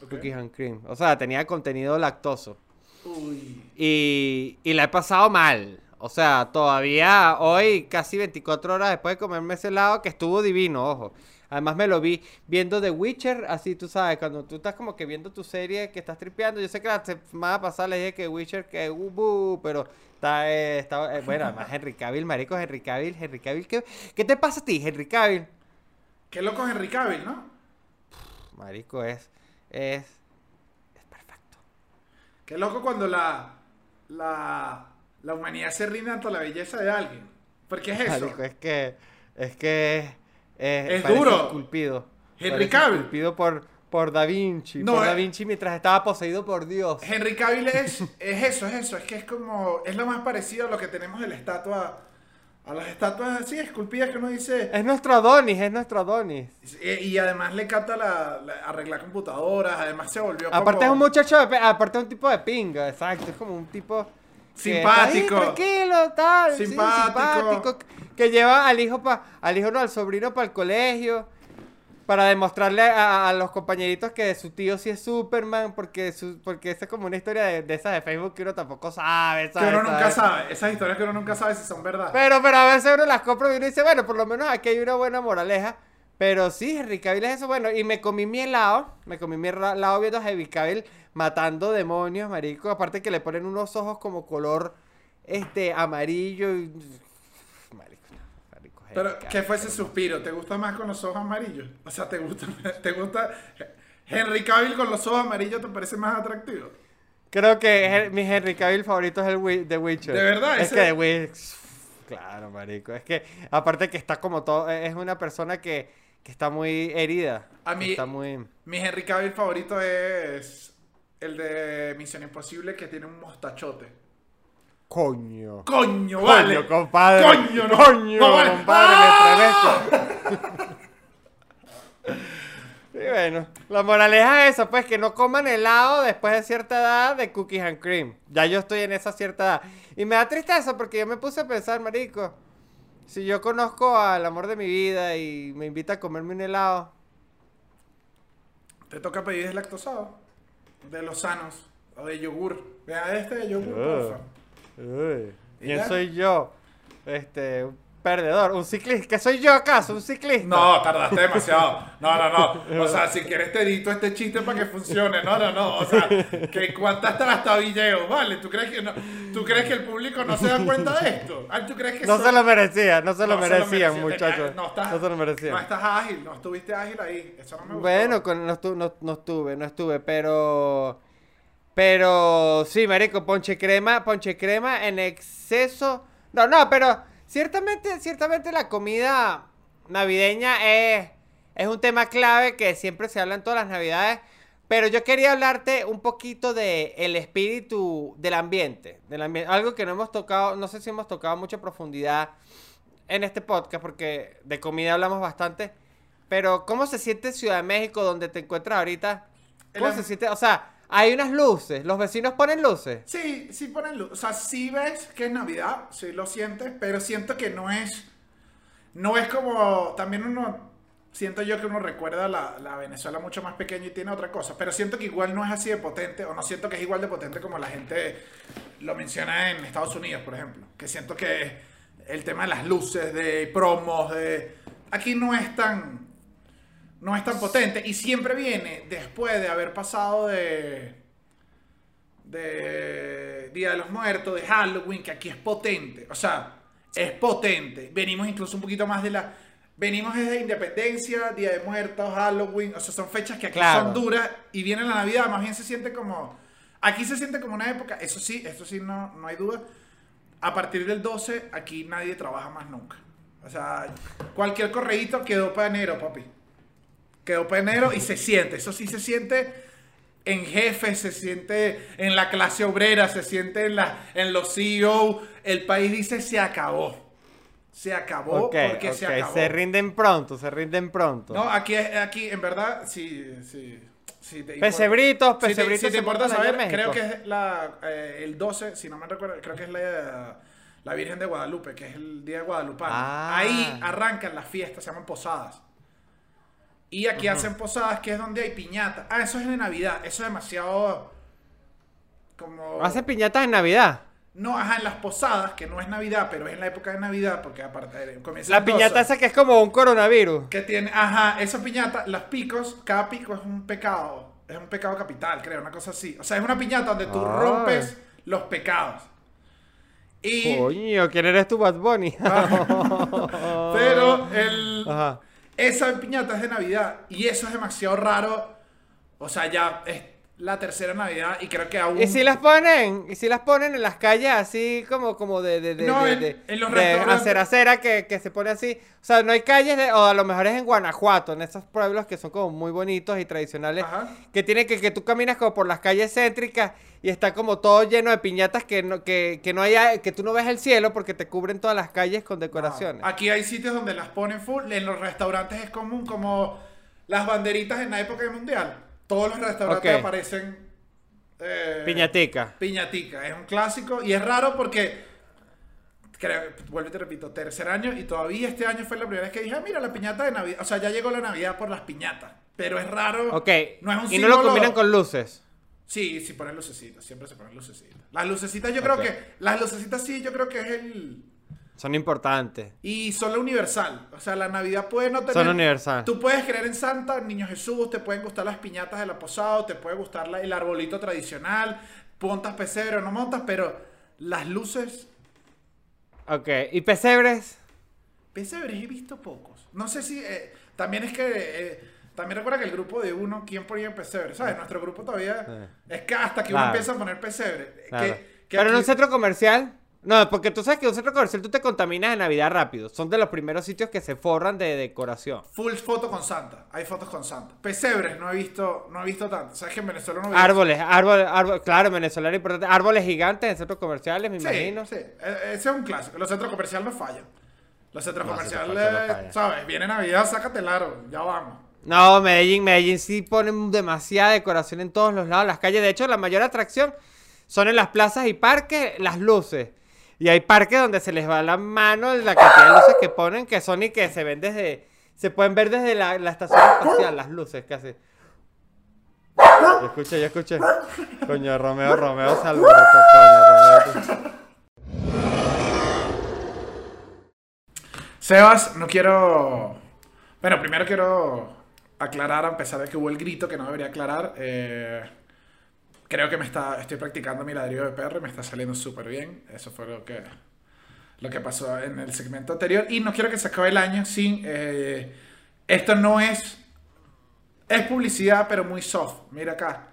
Speaker 1: Ok.
Speaker 2: Cookies and cream. O sea, tenía contenido lactoso.
Speaker 1: Uy.
Speaker 2: Y, y la he pasado mal. O sea, todavía hoy, casi 24 horas después de comerme ese helado, que estuvo divino, ojo. Además me lo vi viendo The Witcher, así tú sabes, cuando tú estás como que viendo tu serie que estás tripeando. Yo sé que la semana pasada le dije que Witcher, que uh, pero está, eh, está eh, bueno, además Henry Cavill, marico, Henry Cavill, Henry Cavill, ¿qué, qué te pasa a ti, Henry Cavill?
Speaker 1: Qué loco es Henry Cavill, ¿no?
Speaker 2: Marico, es, es.
Speaker 1: Qué loco cuando la, la, la humanidad se rinde ante la belleza de alguien. Porque es eso.
Speaker 2: Marico, es que, es que es,
Speaker 1: Es duro.
Speaker 2: esculpido.
Speaker 1: Henry Cavill.
Speaker 2: Esculpido por, por Da Vinci.
Speaker 1: No,
Speaker 2: por Da
Speaker 1: eh.
Speaker 2: Vinci mientras estaba poseído por Dios.
Speaker 1: Henry Cavill es, es eso, es eso. Es que es como. Es lo más parecido a lo que tenemos en la estatua. A las estatuas así, esculpidas que uno dice.
Speaker 2: Es nuestro Adonis, es nuestro Adonis.
Speaker 1: Y, y además le encanta la, la- arreglar computadoras. Además se volvió.
Speaker 2: Aparte es un muchacho, de aparte es un tipo de pinga, exacto. Es como un tipo... ahí
Speaker 1: Simpático.
Speaker 2: tranquilo, tal. sí,
Speaker 1: Simpático.
Speaker 2: simpático, Que lleva al hijo, pa, al hijo no, al sobrino para el colegio. Para demostrarle a, a los compañeritos que su tío sí es Superman. Porque, su, porque esa es como una historia de, de esas de Facebook que uno tampoco sabe,
Speaker 1: Que
Speaker 2: ¿sabes?
Speaker 1: uno nunca
Speaker 2: ¿sabes?
Speaker 1: sabe. Esas historias que uno nunca sabe si son verdad.
Speaker 2: Pero, pero a veces uno las compra y uno dice, bueno, por lo menos aquí hay una buena moraleja. Pero sí, Henry Cavill es eso. Bueno, y me comí mi helado. Me comí mi helado viendo a Henry Cavill matando demonios, marico. Aparte que le ponen unos ojos como color este amarillo. Y... Marico, no, marico, Henry
Speaker 1: Pero, ¿qué fue ese suspiro? ¿Te gusta más con los ojos amarillos? O sea, ¿te gusta, te gusta Henry Cavill con los ojos amarillos te parece más atractivo?
Speaker 2: Creo que mi Henry Cavill favorito es el The Witcher.
Speaker 1: ¿De verdad?
Speaker 2: Es
Speaker 1: Ese-
Speaker 2: que The Witcher... Claro, marico. Es que, aparte que está como todo... Es una persona que, que está muy herida.
Speaker 1: A mí-
Speaker 2: Está muy...
Speaker 1: Mi Henry Cavill favorito es el de Misión Imposible que tiene un mostachote.
Speaker 2: Coño.
Speaker 1: ¡Coño,
Speaker 2: Coño,
Speaker 1: vale!
Speaker 2: compadre.
Speaker 1: ¡Coño, no!
Speaker 2: Coño,
Speaker 1: no vale.
Speaker 2: compadre,
Speaker 1: ¡Ah!
Speaker 2: me. Y bueno, la moraleja es esa, pues, que no coman helado después de cierta edad de cookies and cream. Ya yo estoy en esa cierta edad. Y me da tristeza porque yo me puse a pensar, marico, si yo conozco al amor de mi vida y me invita a comerme un helado,
Speaker 1: Te toca pedir deslactosado. De los sanos. O de yogur. Vea este de yogur, porfa.
Speaker 2: Uy,
Speaker 1: ¿Y
Speaker 2: ¿quién
Speaker 1: ya?
Speaker 2: soy yo? Este, un perdedor, un ciclista. ¿Qué soy yo acaso? ¿Un ciclista?
Speaker 1: No, tardaste demasiado. No, no, no. O sea, si quieres te edito este chiste para que funcione. No, no, no. O sea, que cuántas trastabilleos, ¿vale? ¿Tú crees que no, ¿Tú crees que el público no se da cuenta de esto? Ah, ¿Tú crees que
Speaker 2: No
Speaker 1: son-
Speaker 2: se lo merecía, no se lo
Speaker 1: No
Speaker 2: merecían,
Speaker 1: merecía.
Speaker 2: muchachos.
Speaker 1: No, estás,
Speaker 2: no se lo merecían.
Speaker 1: No estás ágil, no estuviste ágil ahí. Eso no me gustó.
Speaker 2: Bueno, con, no, estu- no- no estuve, no estuve, pero... Pero sí, marico, ponche crema, ponche crema en exceso. No, no, pero ciertamente, ciertamente la comida navideña es, es un tema clave que siempre se habla en todas las navidades. Pero yo quería hablarte un poquito de el espíritu del ambiente, del ambiente, algo que no hemos tocado, no sé si hemos tocado mucha profundidad en este podcast, porque de comida hablamos bastante. Pero, ¿cómo se siente Ciudad de México, donde te encuentras ahorita? ¿Cómo
Speaker 1: El
Speaker 2: se siente? O sea, hay unas luces, los vecinos ponen luces.
Speaker 1: Sí, sí ponen luz. O sea, sí ves que es Navidad, sí lo sientes, pero siento que no es. No es como. También uno. Siento yo que uno recuerda la, la Venezuela mucho más pequeña y tiene otra cosa, pero siento que igual no es así de potente, o no siento que es igual de potente como la gente lo menciona en Estados Unidos, por ejemplo. Que siento que el tema de las luces, de promos, de. Aquí no es tan. No es tan potente. Y siempre viene después de haber pasado de de Día de los Muertos, de Halloween, que aquí es potente. O sea, es potente. Venimos incluso un poquito más de la... Venimos desde Independencia, Día de Muertos, Halloween. O sea, son fechas que aquí
Speaker 2: Claro.
Speaker 1: son duras y viene la Navidad. Más bien se siente como... Aquí se siente como una época, eso sí, eso sí, no, no hay duda. A partir del 12, aquí nadie trabaja más nunca. O sea, cualquier correíto quedó para enero, papi. Quedó para enero y se siente. Eso sí se siente en jefes, se siente en la clase obrera, se siente en, la, en los CEO. El país dice se acabó. Se acabó porque se acabó.
Speaker 2: se rinden pronto, se rinden pronto.
Speaker 1: No, aquí, aquí en verdad, sí, sí. sí te
Speaker 2: Pesebritos,
Speaker 1: si te-
Speaker 2: pesebritos
Speaker 1: Si te, importa saber, creo que es la, eh, el 12, si no me recuerdo, creo que es la, la Virgen de Guadalupe, que es el día de Guadalupe.
Speaker 2: Ah.
Speaker 1: Ahí arrancan las fiestas, se llaman posadas. Y aquí hacen posadas, que es donde hay piñata. Ah, eso es de Navidad, eso es demasiado como...
Speaker 2: Hacen piñatas en Navidad.
Speaker 1: No, ajá, en las posadas, que no es Navidad, pero es en la época de Navidad, porque aparte eh, comienza
Speaker 2: La
Speaker 1: el 12.
Speaker 2: piñata esa que es como un coronavirus.
Speaker 1: Que tiene, ajá, esa piñata, las picos, cada pico es un pecado, es un pecado capital, creo, una cosa así. O sea, es una piñata donde tú
Speaker 2: Ay.
Speaker 1: rompes los pecados. Y,
Speaker 2: Coño, ¿quién eres tú, Bad Bunny?
Speaker 1: pero el,
Speaker 2: Ajá.
Speaker 1: Esa piñata es de Navidad y eso es demasiado raro. O sea, ya es la tercera Navidad y creo que aún...
Speaker 2: ¿Y si las ponen? ¿Y si las ponen en las calles así como, como de, de, de,
Speaker 1: No,
Speaker 2: de,
Speaker 1: en- en los
Speaker 2: de
Speaker 1: restaurantes.
Speaker 2: acera acera que, que se pone así? O sea, no hay calles, de- o a lo mejor es en Guanajuato, en esos pueblos que son como muy bonitos y tradicionales,
Speaker 1: Ajá.
Speaker 2: que tiene que, que tú caminas como por las calles céntricas y está como todo lleno de piñatas que no, que, que no haya, que tú no ves el cielo porque te cubren todas las calles con decoraciones.
Speaker 1: No, Aquí hay sitios donde las ponen full. En los restaurantes es común, como las banderitas en la época del mundial. Todos los restaurantes aparecen. eh,
Speaker 2: Piñatica.
Speaker 1: Piñatica. Es un clásico y es raro porque. Creo, vuelvo y te repito, tercer año y todavía este año fue la primera vez que dije, ah, mira, la piñata de Navidad. O sea, ya llegó la Navidad por las piñatas. Pero es raro.
Speaker 2: Ok.
Speaker 1: No es un
Speaker 2: y no lo combinan con luces.
Speaker 1: Sí, sí ponen lucecitas. Siempre se ponen lucecitas. Las lucecitas yo creo que. Las lucecitas sí, yo creo que es el.
Speaker 2: Son importantes.
Speaker 1: Y son la universal. O sea, la Navidad puede no tener.
Speaker 2: Son universal.
Speaker 1: Tú puedes creer en Santa, Niño Jesús, te pueden gustar las piñatas de la posada, te puede gustar la- el arbolito tradicional, montas pesebre o no montas, pero las luces.
Speaker 2: Ok. ¿Y pesebres?
Speaker 1: Pesebres he visto pocos. No sé si. eh, también es que. eh, también recuerda que el grupo de uno, ¿quién ponía pesebre? ¿Sabes? Nuestro grupo todavía.
Speaker 2: Eh.
Speaker 1: Es que hasta que uno
Speaker 2: Claro.
Speaker 1: empieza a poner pesebre.
Speaker 2: Claro.
Speaker 1: Que, que
Speaker 2: Pero en un
Speaker 1: aquí-
Speaker 2: centro comercial. No, porque tú sabes que en un centro comercial tú te contaminas de Navidad rápido. Son de los primeros sitios que se forran de decoración.
Speaker 1: Full foto con Santa. Hay fotos con Santa. Pesebres no he visto, no he visto tanto. ¿Sabes que en Venezuela no
Speaker 2: Árboles, árboles, árboles, claro, en Venezuela era importante. Árboles gigantes en centros comerciales, me
Speaker 1: Sí,
Speaker 2: imagino.
Speaker 1: sí. E- Ese es un clásico. Los centros comerciales no fallan. Los centros
Speaker 2: No,
Speaker 1: comerciales,
Speaker 2: no.
Speaker 1: ¿sabes? Viene Navidad, sácate el aro. Ya vamos.
Speaker 2: No, Medellín, Medellín sí ponen demasiada decoración en todos los lados, las calles. De hecho, la mayor atracción son en las plazas y parques, las luces. Y hay parques donde se les va la mano la cantidad de luces que ponen, que son y que se ven desde. Se pueden ver desde la, estación espacial, las luces hace. Yo escuché, yo escuché. Coño, Romeo, Romeo alborotó, coño, Romeo.
Speaker 1: Sebas, no quiero. Bueno, primero quiero aclarar, a pesar de que hubo el grito que no debería aclarar. eh, creo que me está, estoy practicando mi ladrillo de perro y me está saliendo súper bien. Eso fue lo que, lo que pasó en el segmento anterior. Y no quiero que se acabe el año sin. eh, esto no es. Es publicidad, pero muy soft. Mira acá.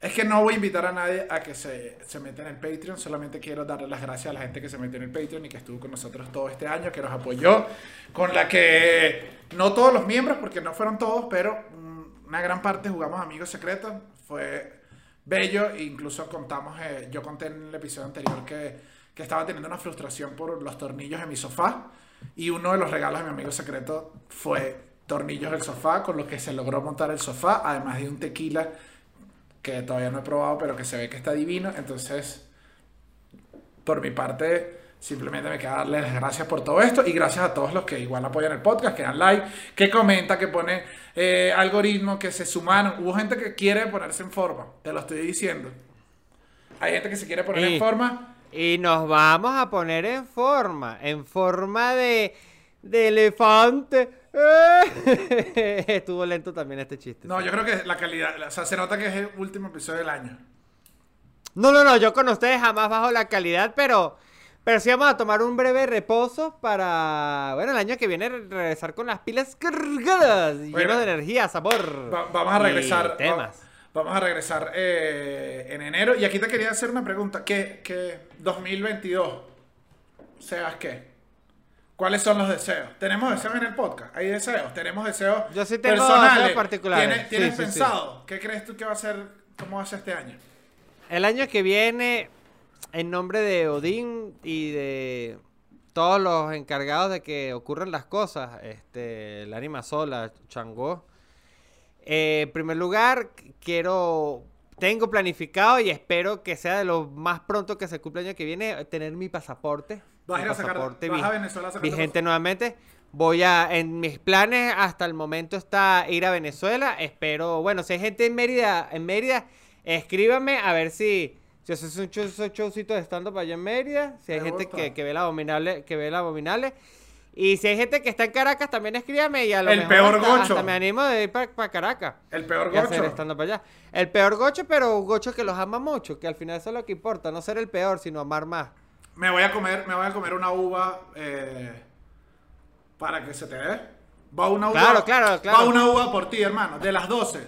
Speaker 1: Es que no voy a invitar a nadie a que se, se meta en el Patreon, solamente quiero darle las gracias a la gente que se metió en el Patreon y que estuvo con nosotros todo este año, que nos apoyó, con la que no todos los miembros, porque no fueron todos, pero mm, una gran parte jugamos Amigos Secretos, fue bello, incluso contamos, eh, yo conté en el episodio anterior que, que estaba teniendo una frustración por los tornillos de mi sofá, y uno de los regalos de mi amigo secreto fue tornillos del sofá, con los que se logró montar el sofá, además de un tequila que todavía no he probado, pero que se ve que está divino. Entonces, por mi parte, simplemente me queda darles las gracias por todo esto y gracias a todos los que igual apoyan el podcast, que dan like, que comenta, que pone eh, algoritmos, que se sumaron. Hubo gente que quiere ponerse en forma, te lo estoy diciendo. Hay gente que se quiere poner
Speaker 2: Y-
Speaker 1: en forma.
Speaker 2: Y nos vamos a poner en forma, en forma de, de elefante. Estuvo lento también este chiste.
Speaker 1: No, yo creo que la calidad, o sea, se nota que es el último episodio del año.
Speaker 2: No, no, no, yo con ustedes jamás bajo la calidad, pero, pero sí vamos a tomar un breve reposo para, bueno, el año que viene re- regresar con las pilas cargadas
Speaker 1: Bueno.
Speaker 2: llenos de energía, sabor.
Speaker 1: Va- vamos a
Speaker 2: y
Speaker 1: regresar.
Speaker 2: temas.
Speaker 1: va- Vamos a regresar eh, en enero. Y aquí te quería hacer una pregunta. ¿Qué, qué 2022? ¿Seas qué? ¿Cuáles son los deseos? ¿Tenemos deseos en el podcast? ¿Hay deseos? ¿Tenemos deseos
Speaker 2: Yo sí tengo
Speaker 1: personales?
Speaker 2: deseos particulares.
Speaker 1: ¿Tienes,
Speaker 2: Sí,
Speaker 1: tienes
Speaker 2: sí, sí.
Speaker 1: pensado? ¿Qué crees tú que va a ser? ¿Cómo va a ser este año?
Speaker 2: El año que viene, en nombre de Odín y de todos los encargados de que ocurran las cosas, este, la anima sola, Changó. eh, en primer lugar, qu- quiero, tengo planificado y espero que sea de lo más pronto que se cumpla el año que viene, tener mi pasaporte.
Speaker 1: ¿Vas a
Speaker 2: mi
Speaker 1: ir a sacar-
Speaker 2: pasaporte
Speaker 1: vas
Speaker 2: vi-
Speaker 1: a Venezuela a sacar
Speaker 2: vigente nuevamente. Voy a, en mis planes hasta el momento está ir a Venezuela. Espero, bueno, si hay gente en Mérida, en Mérida, escríbame a ver si, si haces un show, esos showcitos de stand-up allá en Mérida. Si hay
Speaker 1: Me
Speaker 2: gente que, que ve la abominable, que ve la abominable. Y si hay gente que está en Caracas, también escríbame y a lo
Speaker 1: El
Speaker 2: mejor
Speaker 1: peor
Speaker 2: hasta,
Speaker 1: gocho.
Speaker 2: hasta me animo de ir para Caracas.
Speaker 1: El peor
Speaker 2: hacer
Speaker 1: gocho.
Speaker 2: stand-up allá. El peor gocho, pero un gocho que los ama mucho, que al final eso es lo que importa, no ser el peor, sino amar más.
Speaker 1: Me voy a comer, me voy a comer una uva eh, para que se te dé. Va una uva.
Speaker 2: Claro, claro, claro.
Speaker 1: Va una uva por ti, hermano. De las 12.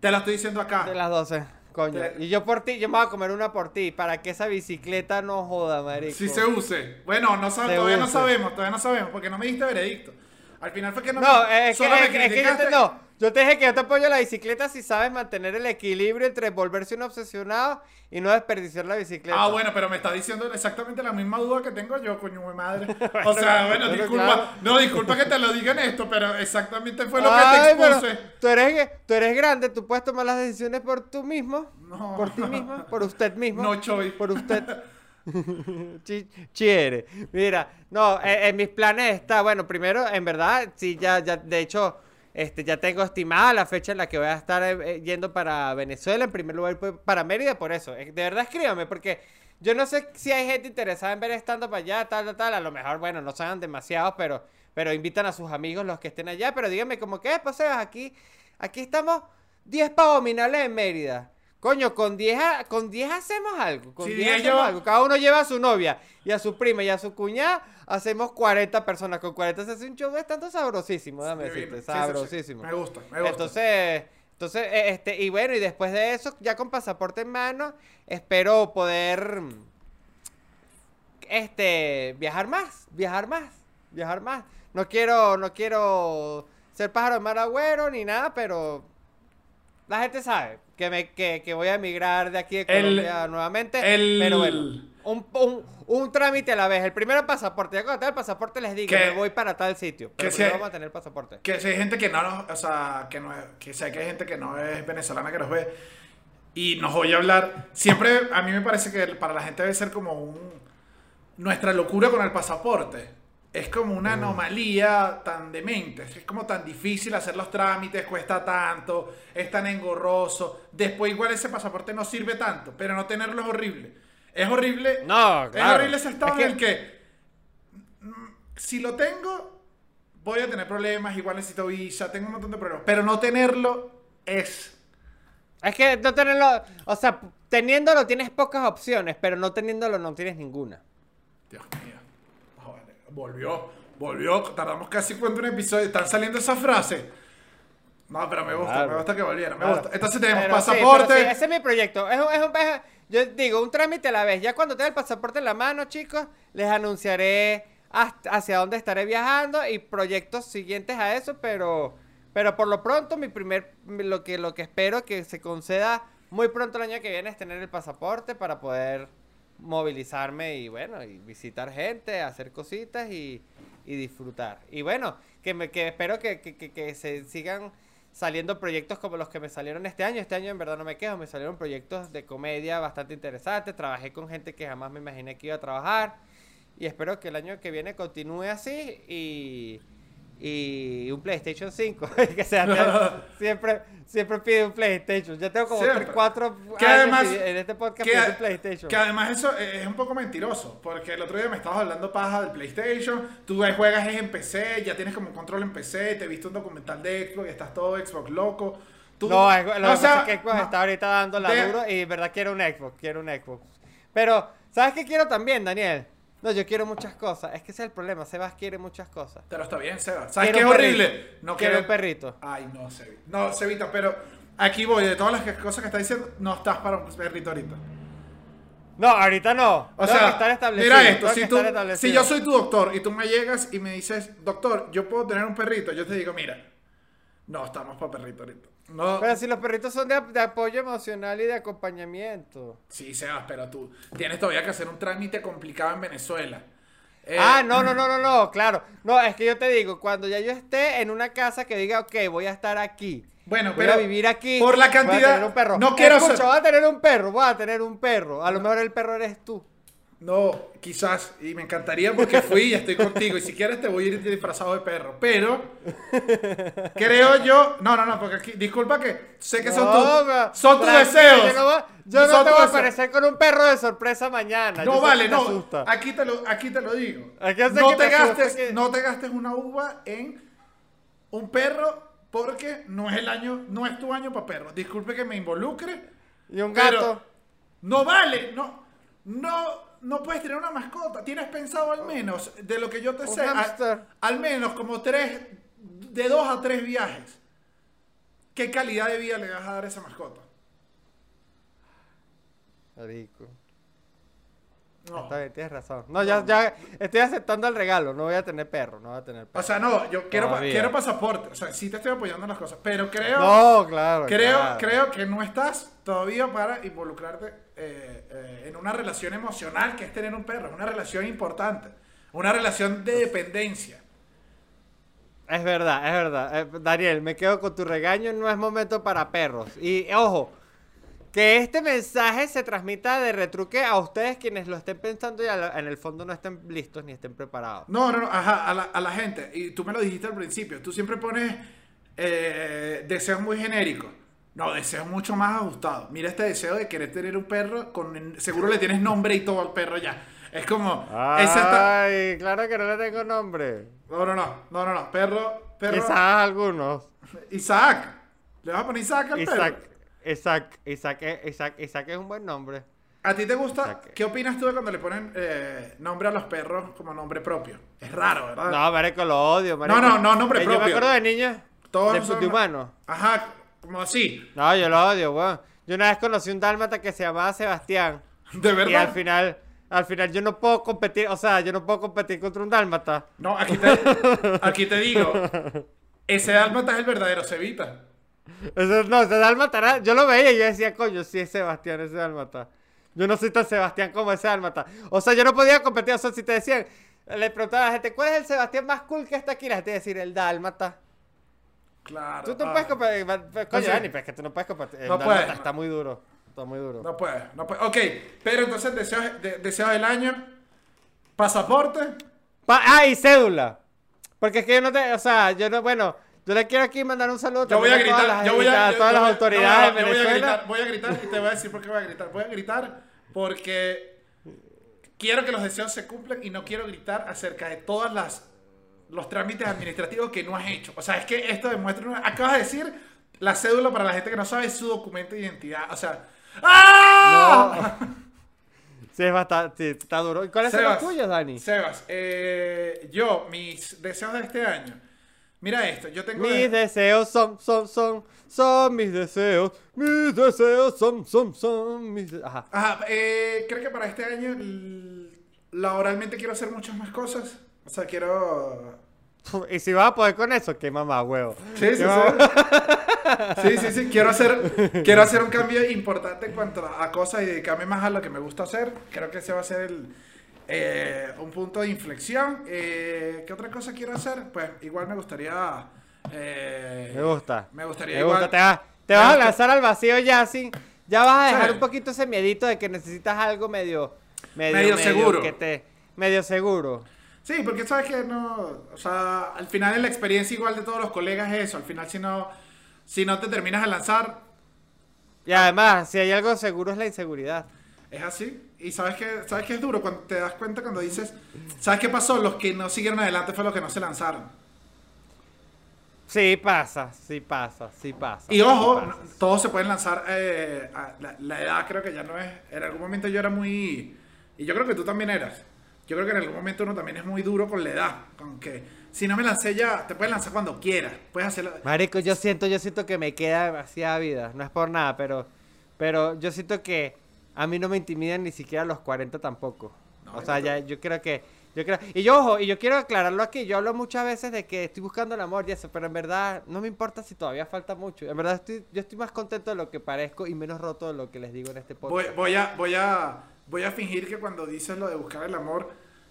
Speaker 1: Te la estoy diciendo acá.
Speaker 2: De las 12, coño. Y yo por ti, yo me voy a comer una por ti, para que esa bicicleta no joda, marico.
Speaker 1: Si se use. Bueno, no sab-
Speaker 2: Se
Speaker 1: todavía no sabemos, todavía no sabemos, porque no me diste veredicto. Al final fue que no.
Speaker 2: No,
Speaker 1: me-
Speaker 2: es que, es que- es que yo te, no. Yo te dije que yo te apoyo la bicicleta si sabes mantener el equilibrio entre volverse un obsesionado y no desperdiciar la bicicleta.
Speaker 1: Ah, bueno, pero me estás diciendo exactamente la misma duda que tengo yo, coño de madre. O sea, bueno,
Speaker 2: bueno,
Speaker 1: disculpa.
Speaker 2: claro.
Speaker 1: No, disculpa que te lo digan esto, pero exactamente fue lo que te expuse.
Speaker 2: tú eres, tú eres grande, tú puedes tomar las decisiones por tú mismo.
Speaker 1: No.
Speaker 2: Por ti mismo, por usted mismo.
Speaker 1: No, Choy.
Speaker 2: Por usted. Chiere. Mira, no, eh, en mis planes está, bueno, primero, en verdad, sí, ya, ya, de hecho, este, ya tengo estimada la fecha en la que voy a estar eh, eh, yendo para Venezuela, en primer lugar pues, para Mérida, por eso. Eh, De verdad, escríbame, porque yo no sé si hay gente interesada en ver estando para allá, tal, tal, tal. A lo mejor, bueno, no sean demasiados, pero, pero invitan a sus amigos los que estén allá, pero díganme como que, pues, aquí, aquí estamos 10 pavominales en Mérida. Coño, con 10, a- con 10 hacemos algo. Con
Speaker 1: Sí,
Speaker 2: 10
Speaker 1: diría
Speaker 2: hacemos algo. Cada uno lleva a su novia y a su prima y a su cuñada. Hacemos 40 personas. Con 40 se hace un show de tanto sabrosísimo. Decirte.
Speaker 1: Sí, sí, sí.
Speaker 2: Sabrosísimo.
Speaker 1: Me gusta, me gusta.
Speaker 2: Entonces, entonces, eh, este, y bueno, y después de eso, ya con pasaporte en mano, espero poder este viajar más, viajar más, viajar más. No quiero, no quiero ser pájaro de mal agüero ni nada, pero la gente sabe que me, que, que voy a emigrar de aquí de
Speaker 1: El-
Speaker 2: Colombia nuevamente.
Speaker 1: el-
Speaker 2: Pero bueno, un, un, un trámite a la vez. El primero pasaporte. Ya cuando tenga el pasaporte les digo
Speaker 1: Que-
Speaker 2: me voy para tal sitio. Pero
Speaker 1: que
Speaker 2: primero
Speaker 1: se-
Speaker 2: vamos a tener el pasaporte.
Speaker 1: Que si hay gente que no o sea, que no es, que sé que hay gente que no es venezolana que nos ve y nos oye hablar, siempre a mí me parece que para la gente debe ser como un nuestra locura con el pasaporte. Es como una anomalía tan demente, es como tan difícil hacer los trámites, cuesta tanto, es tan engorroso. Después igual ese pasaporte no sirve tanto, pero no tenerlo es horrible. Es horrible.
Speaker 2: No,
Speaker 1: Es
Speaker 2: claro.
Speaker 1: horrible ese estado
Speaker 2: Es que-
Speaker 1: en el que mm, si lo tengo, voy a tener problemas, igual necesito visa, tengo un montón de problemas. Pero no tenerlo es.
Speaker 2: Es que no tenerlo, o sea, teniéndolo tienes pocas opciones, pero no teniéndolo no tienes ninguna.
Speaker 1: Dios mío. Volvió, volvió. Tardamos casi cuánto un episodio. Están saliendo esas frases. No, pero me gusta,
Speaker 2: Claro.
Speaker 1: me gusta que volviera, me
Speaker 2: Claro.
Speaker 1: gusta. Entonces tenemos
Speaker 2: Pero
Speaker 1: pasaporte.
Speaker 2: sí, ese es mi proyecto. Es un- es un- es- yo digo, un trámite a la vez. Ya cuando tenga el pasaporte en la mano, chicos, les anunciaré hasta- hacia dónde estaré viajando y proyectos siguientes a eso, pero, pero por lo pronto mi primer, lo que, lo que espero que se conceda muy pronto el año que viene es tener el pasaporte para poder movilizarme y bueno, y visitar gente, hacer cositas y, y disfrutar. Y bueno, que, me, que espero que, que- que- se sigan saliendo proyectos como los que me salieron este año. Este año en verdad no me quejo, me salieron proyectos de comedia bastante interesantes. Trabajé con gente que jamás me imaginé que iba a trabajar. Y espero que el año que viene continúe así y, y un PlayStation 5. que sea, siempre, siempre pide un PlayStation. Ya tengo como
Speaker 1: Siempre.
Speaker 2: 3, 4
Speaker 1: Que
Speaker 2: años
Speaker 1: además-
Speaker 2: en este podcast
Speaker 1: que,
Speaker 2: un PlayStation.
Speaker 1: que además eso es un poco mentiroso, porque el otro día me estabas hablando paja del PlayStation, tú juegas en PC, ya tienes como control en PC, te viste un documental de Xbox, estás todo Xbox loco. Tú,
Speaker 2: No, lo que pasa es que Xbox
Speaker 1: no,
Speaker 2: está ahorita dando la
Speaker 1: de-
Speaker 2: duro y verdad quiero un Xbox, quiero un Xbox. Pero, ¿sabes qué quiero también, Daniel? No, yo quiero muchas cosas. Es que ese es el problema, Sebas quiere muchas cosas.
Speaker 1: Pero está bien, Seba. ¿Sabes qué es horrible? No
Speaker 2: quiero un perrito.
Speaker 1: Ay, no, Sebita. No, Sebita, pero aquí voy, de todas las cosas que estás diciendo, no estás para un perrito ahorita.
Speaker 2: No, ahorita no.
Speaker 1: O
Speaker 2: Tengo que
Speaker 1: sea,
Speaker 2: estar establecido,
Speaker 1: mira esto, si, tú, si yo soy tu doctor y tú me llegas y me dices, doctor, yo puedo tener un perrito, yo te digo, mira, no estamos para perrito ahorita. No,
Speaker 2: Pero si los perritos son de, ap- de apoyo emocional y de acompañamiento.
Speaker 1: sí, Sebas, pero tú tienes todavía que hacer un trámite complicado en Venezuela. Eh,
Speaker 2: Ah, no, no, no, no, no, claro. No, es que yo te digo, cuando ya yo esté en una casa que diga, ok, voy a estar aquí.
Speaker 1: Bueno,
Speaker 2: voy
Speaker 1: pero
Speaker 2: a vivir aquí.
Speaker 1: por la
Speaker 2: Voy a
Speaker 1: cantidad-
Speaker 2: tener un perro.
Speaker 1: no quiero
Speaker 2: Escucha,
Speaker 1: ser-
Speaker 2: voy a tener un perro, voy a tener un perro. A lo mejor el perro eres tú.
Speaker 1: No, quizás, y me encantaría porque fui y estoy contigo, y si quieres te voy a ir disfrazado de perro, pero creo yo, no, no, no, porque aquí, disculpa que sé que son,
Speaker 2: No,
Speaker 1: tus- son deseos.
Speaker 2: Yo no, yo no te voy a aparecer con un perro de sorpresa mañana.
Speaker 1: No vale, no,
Speaker 2: asusta.
Speaker 1: aquí te lo, aquí te lo digo.
Speaker 2: Aquí
Speaker 1: no te, gastes,
Speaker 2: que-
Speaker 1: no te gastes una uva en un perro porque no es el año, no es tu año para perro. Disculpe que me involucre.
Speaker 2: Y un
Speaker 1: pero
Speaker 2: gato.
Speaker 1: No vale, no, no, no puedes tener una mascota. Tienes pensado al menos, de lo que yo te sé, al, menos como tres, de dos a tres viajes. ¿Qué calidad de vida le vas a dar a esa mascota?
Speaker 2: Marico.
Speaker 1: No.
Speaker 2: Está bien, tienes razón. No, ya, ya estoy aceptando el regalo. No voy a tener perro, no voy a tener
Speaker 1: O
Speaker 2: perro.
Speaker 1: sea, no, yo quiero, pa- quiero pasaporte. O sea, sí te estoy apoyando en las cosas. Pero creo,
Speaker 2: No, claro.
Speaker 1: creo,
Speaker 2: claro.
Speaker 1: creo que no estás todavía para involucrarte eh, eh, en una relación emocional que es tener un perro. Es una relación importante. Una relación de dependencia.
Speaker 2: Es verdad, es verdad. Eh, Daniel, me quedo con tu regaño. No es momento para perros. Y ojo, que este mensaje se transmita de retruque a ustedes quienes lo estén pensando y la- en el fondo no estén listos ni estén preparados.
Speaker 1: No, no, no, ajá, a la, a la gente. Y tú me lo dijiste al principio. Tú siempre pones deseos muy genéricos. No, deseos mucho más ajustados. Mira este deseo de querer tener un perro con... Seguro le tienes nombre y todo al perro ya. Es como...
Speaker 2: Ay, claro que no le tengo nombre.
Speaker 1: No, no, no, no, no, no. Perro, perro.
Speaker 2: Quizás algunos.
Speaker 1: Isaac. ¿Le vas a poner Isaac al
Speaker 2: Isaac,
Speaker 1: perro?
Speaker 2: Isaac, Isaac, es- Isaac, Isaac es un buen nombre.
Speaker 1: ¿A ti te gusta?
Speaker 2: Isaac.
Speaker 1: ¿Qué opinas tú de cuando le ponen eh, nombre a los perros como nombre propio? Es raro, ¿verdad?
Speaker 2: No, marico, lo odio, marico.
Speaker 1: no, no, nombre
Speaker 2: Eh, Yo me
Speaker 1: propio.
Speaker 2: acuerdo de niños,
Speaker 1: Todos
Speaker 2: de,
Speaker 1: son-
Speaker 2: de humanos.
Speaker 1: Ajá, como así.
Speaker 2: No, yo lo odio, weón. Yo una vez conocí un dálmata que se llamaba Sebastián.
Speaker 1: De
Speaker 2: Y al
Speaker 1: verdad.
Speaker 2: final, al final yo no puedo competir, o sea, yo no puedo competir contra un dálmata.
Speaker 1: No, aquí te, aquí te digo. Ese dálmata es el verdadero Cevita.
Speaker 2: Ese- no, ese dálmata era- yo lo veía y yo decía, coño, sí es Sebastián ese dálmata. Yo no soy tan Sebastián como ese dálmata. O sea, yo no podía competir, o sea, si te decían, le preguntaba a la gente, ¿cuál es el Sebastián más cool que está aquí? La gente decir, el dálmata.
Speaker 1: Claro.
Speaker 2: Tú no
Speaker 1: ah,
Speaker 2: puedes competir, coño,
Speaker 1: sé.
Speaker 2: Dani, pero es que tú no puedes competir. El
Speaker 1: No puedes.
Speaker 2: está muy duro, está muy duro.
Speaker 1: No puede, no puede. Ok, pero entonces deseos, de- deseos del año. Pasaporte.
Speaker 2: Pa- ah, y cédula. Porque es que yo no te, o sea, yo no, bueno, yo le quiero aquí mandar un saludo
Speaker 1: Yo voy a
Speaker 2: también todas
Speaker 1: gritar,
Speaker 2: las,
Speaker 1: yo voy a,
Speaker 2: a
Speaker 1: yo-
Speaker 2: todas las autoridades
Speaker 1: no, yo voy a gritar, voy a gritar y te voy a decir por qué voy a gritar. Voy a gritar porque quiero que los deseos se cumplan y no quiero gritar acerca de todas las los trámites administrativos que no has hecho. O sea, es que esto demuestra una- acabas de decir la cédula para la gente que no sabe su documento de identidad. O sea, ¡ah!
Speaker 2: Sí, es bastante, sí, está duro. ¿Y cuáles son los
Speaker 1: Sebas,
Speaker 2: tuyos, Dani?
Speaker 1: Sebas, eh, yo, mis deseos de este año. Mira esto, yo tengo...
Speaker 2: Mis deseos son, son, son, son mis deseos. Mis deseos son, son, son mis Ajá.
Speaker 1: Ajá, eh, creo que para este año laboralmente quiero hacer muchas más cosas. O sea, quiero...
Speaker 2: Y si vas a poder con eso, qué mamá, huevo.
Speaker 1: Sí, sí, sí. Sí, sí, sí. Quiero hacer, quiero hacer un cambio importante en cuanto a cosas y dedicarme más a lo que me gusta hacer. Creo que ese va a ser el, eh, un punto de inflexión. Eh, ¿Qué otra cosa quiero hacer? Pues igual me gustaría... eh,
Speaker 2: Me gusta.
Speaker 1: Me gustaría
Speaker 2: Me
Speaker 1: igual...
Speaker 2: gusta. Te, vas- te
Speaker 1: me
Speaker 2: vas a lanzar al vacío ya así. Ya vas a dejar un poquito ese miedito de que necesitas algo medio. Medio,
Speaker 1: Medio seguro.
Speaker 2: Que te, medio seguro.
Speaker 1: Sí, porque sabes que no, o sea, al final en la experiencia igual de todos los colegas es eso, al final si no, si no te terminas de lanzar,
Speaker 2: Y además, si hay algo seguro es la inseguridad.
Speaker 1: es así. Y sabes que, sabes que es duro cuando te das cuenta cuando dices, ¿sabes qué pasó? Los que no siguieron adelante fue los que no se lanzaron.
Speaker 2: Sí pasa, sí pasa, sí pasa.
Speaker 1: Y
Speaker 2: sí
Speaker 1: ojo,
Speaker 2: pasa.
Speaker 1: todos se pueden lanzar, eh, a- la, la edad creo que ya no es, en algún momento yo era muy, y yo creo que tú también eras, yo creo que en algún momento uno también es muy duro con la edad, con que si no me lancé ya, te puedes lanzar cuando quieras, puedes hacerlo.
Speaker 2: Marico, yo siento, yo siento que me queda demasiada vida. No es por nada, pero, pero yo siento que a mí no me intimidan ni siquiera los 40 tampoco.
Speaker 1: No,
Speaker 2: o sea,
Speaker 1: yo
Speaker 2: ya, yo creo que, yo creo, y yo, ojo, y yo quiero aclararlo aquí. Yo hablo muchas veces de que estoy buscando el amor y eso, pero en verdad no me importa si todavía falta mucho. En verdad estoy, yo estoy más contento de lo que parezco y menos roto de lo que les digo en este
Speaker 1: Voy,
Speaker 2: podcast.
Speaker 1: voy a, voy a, voy a fingir que cuando dices lo de buscar el amor,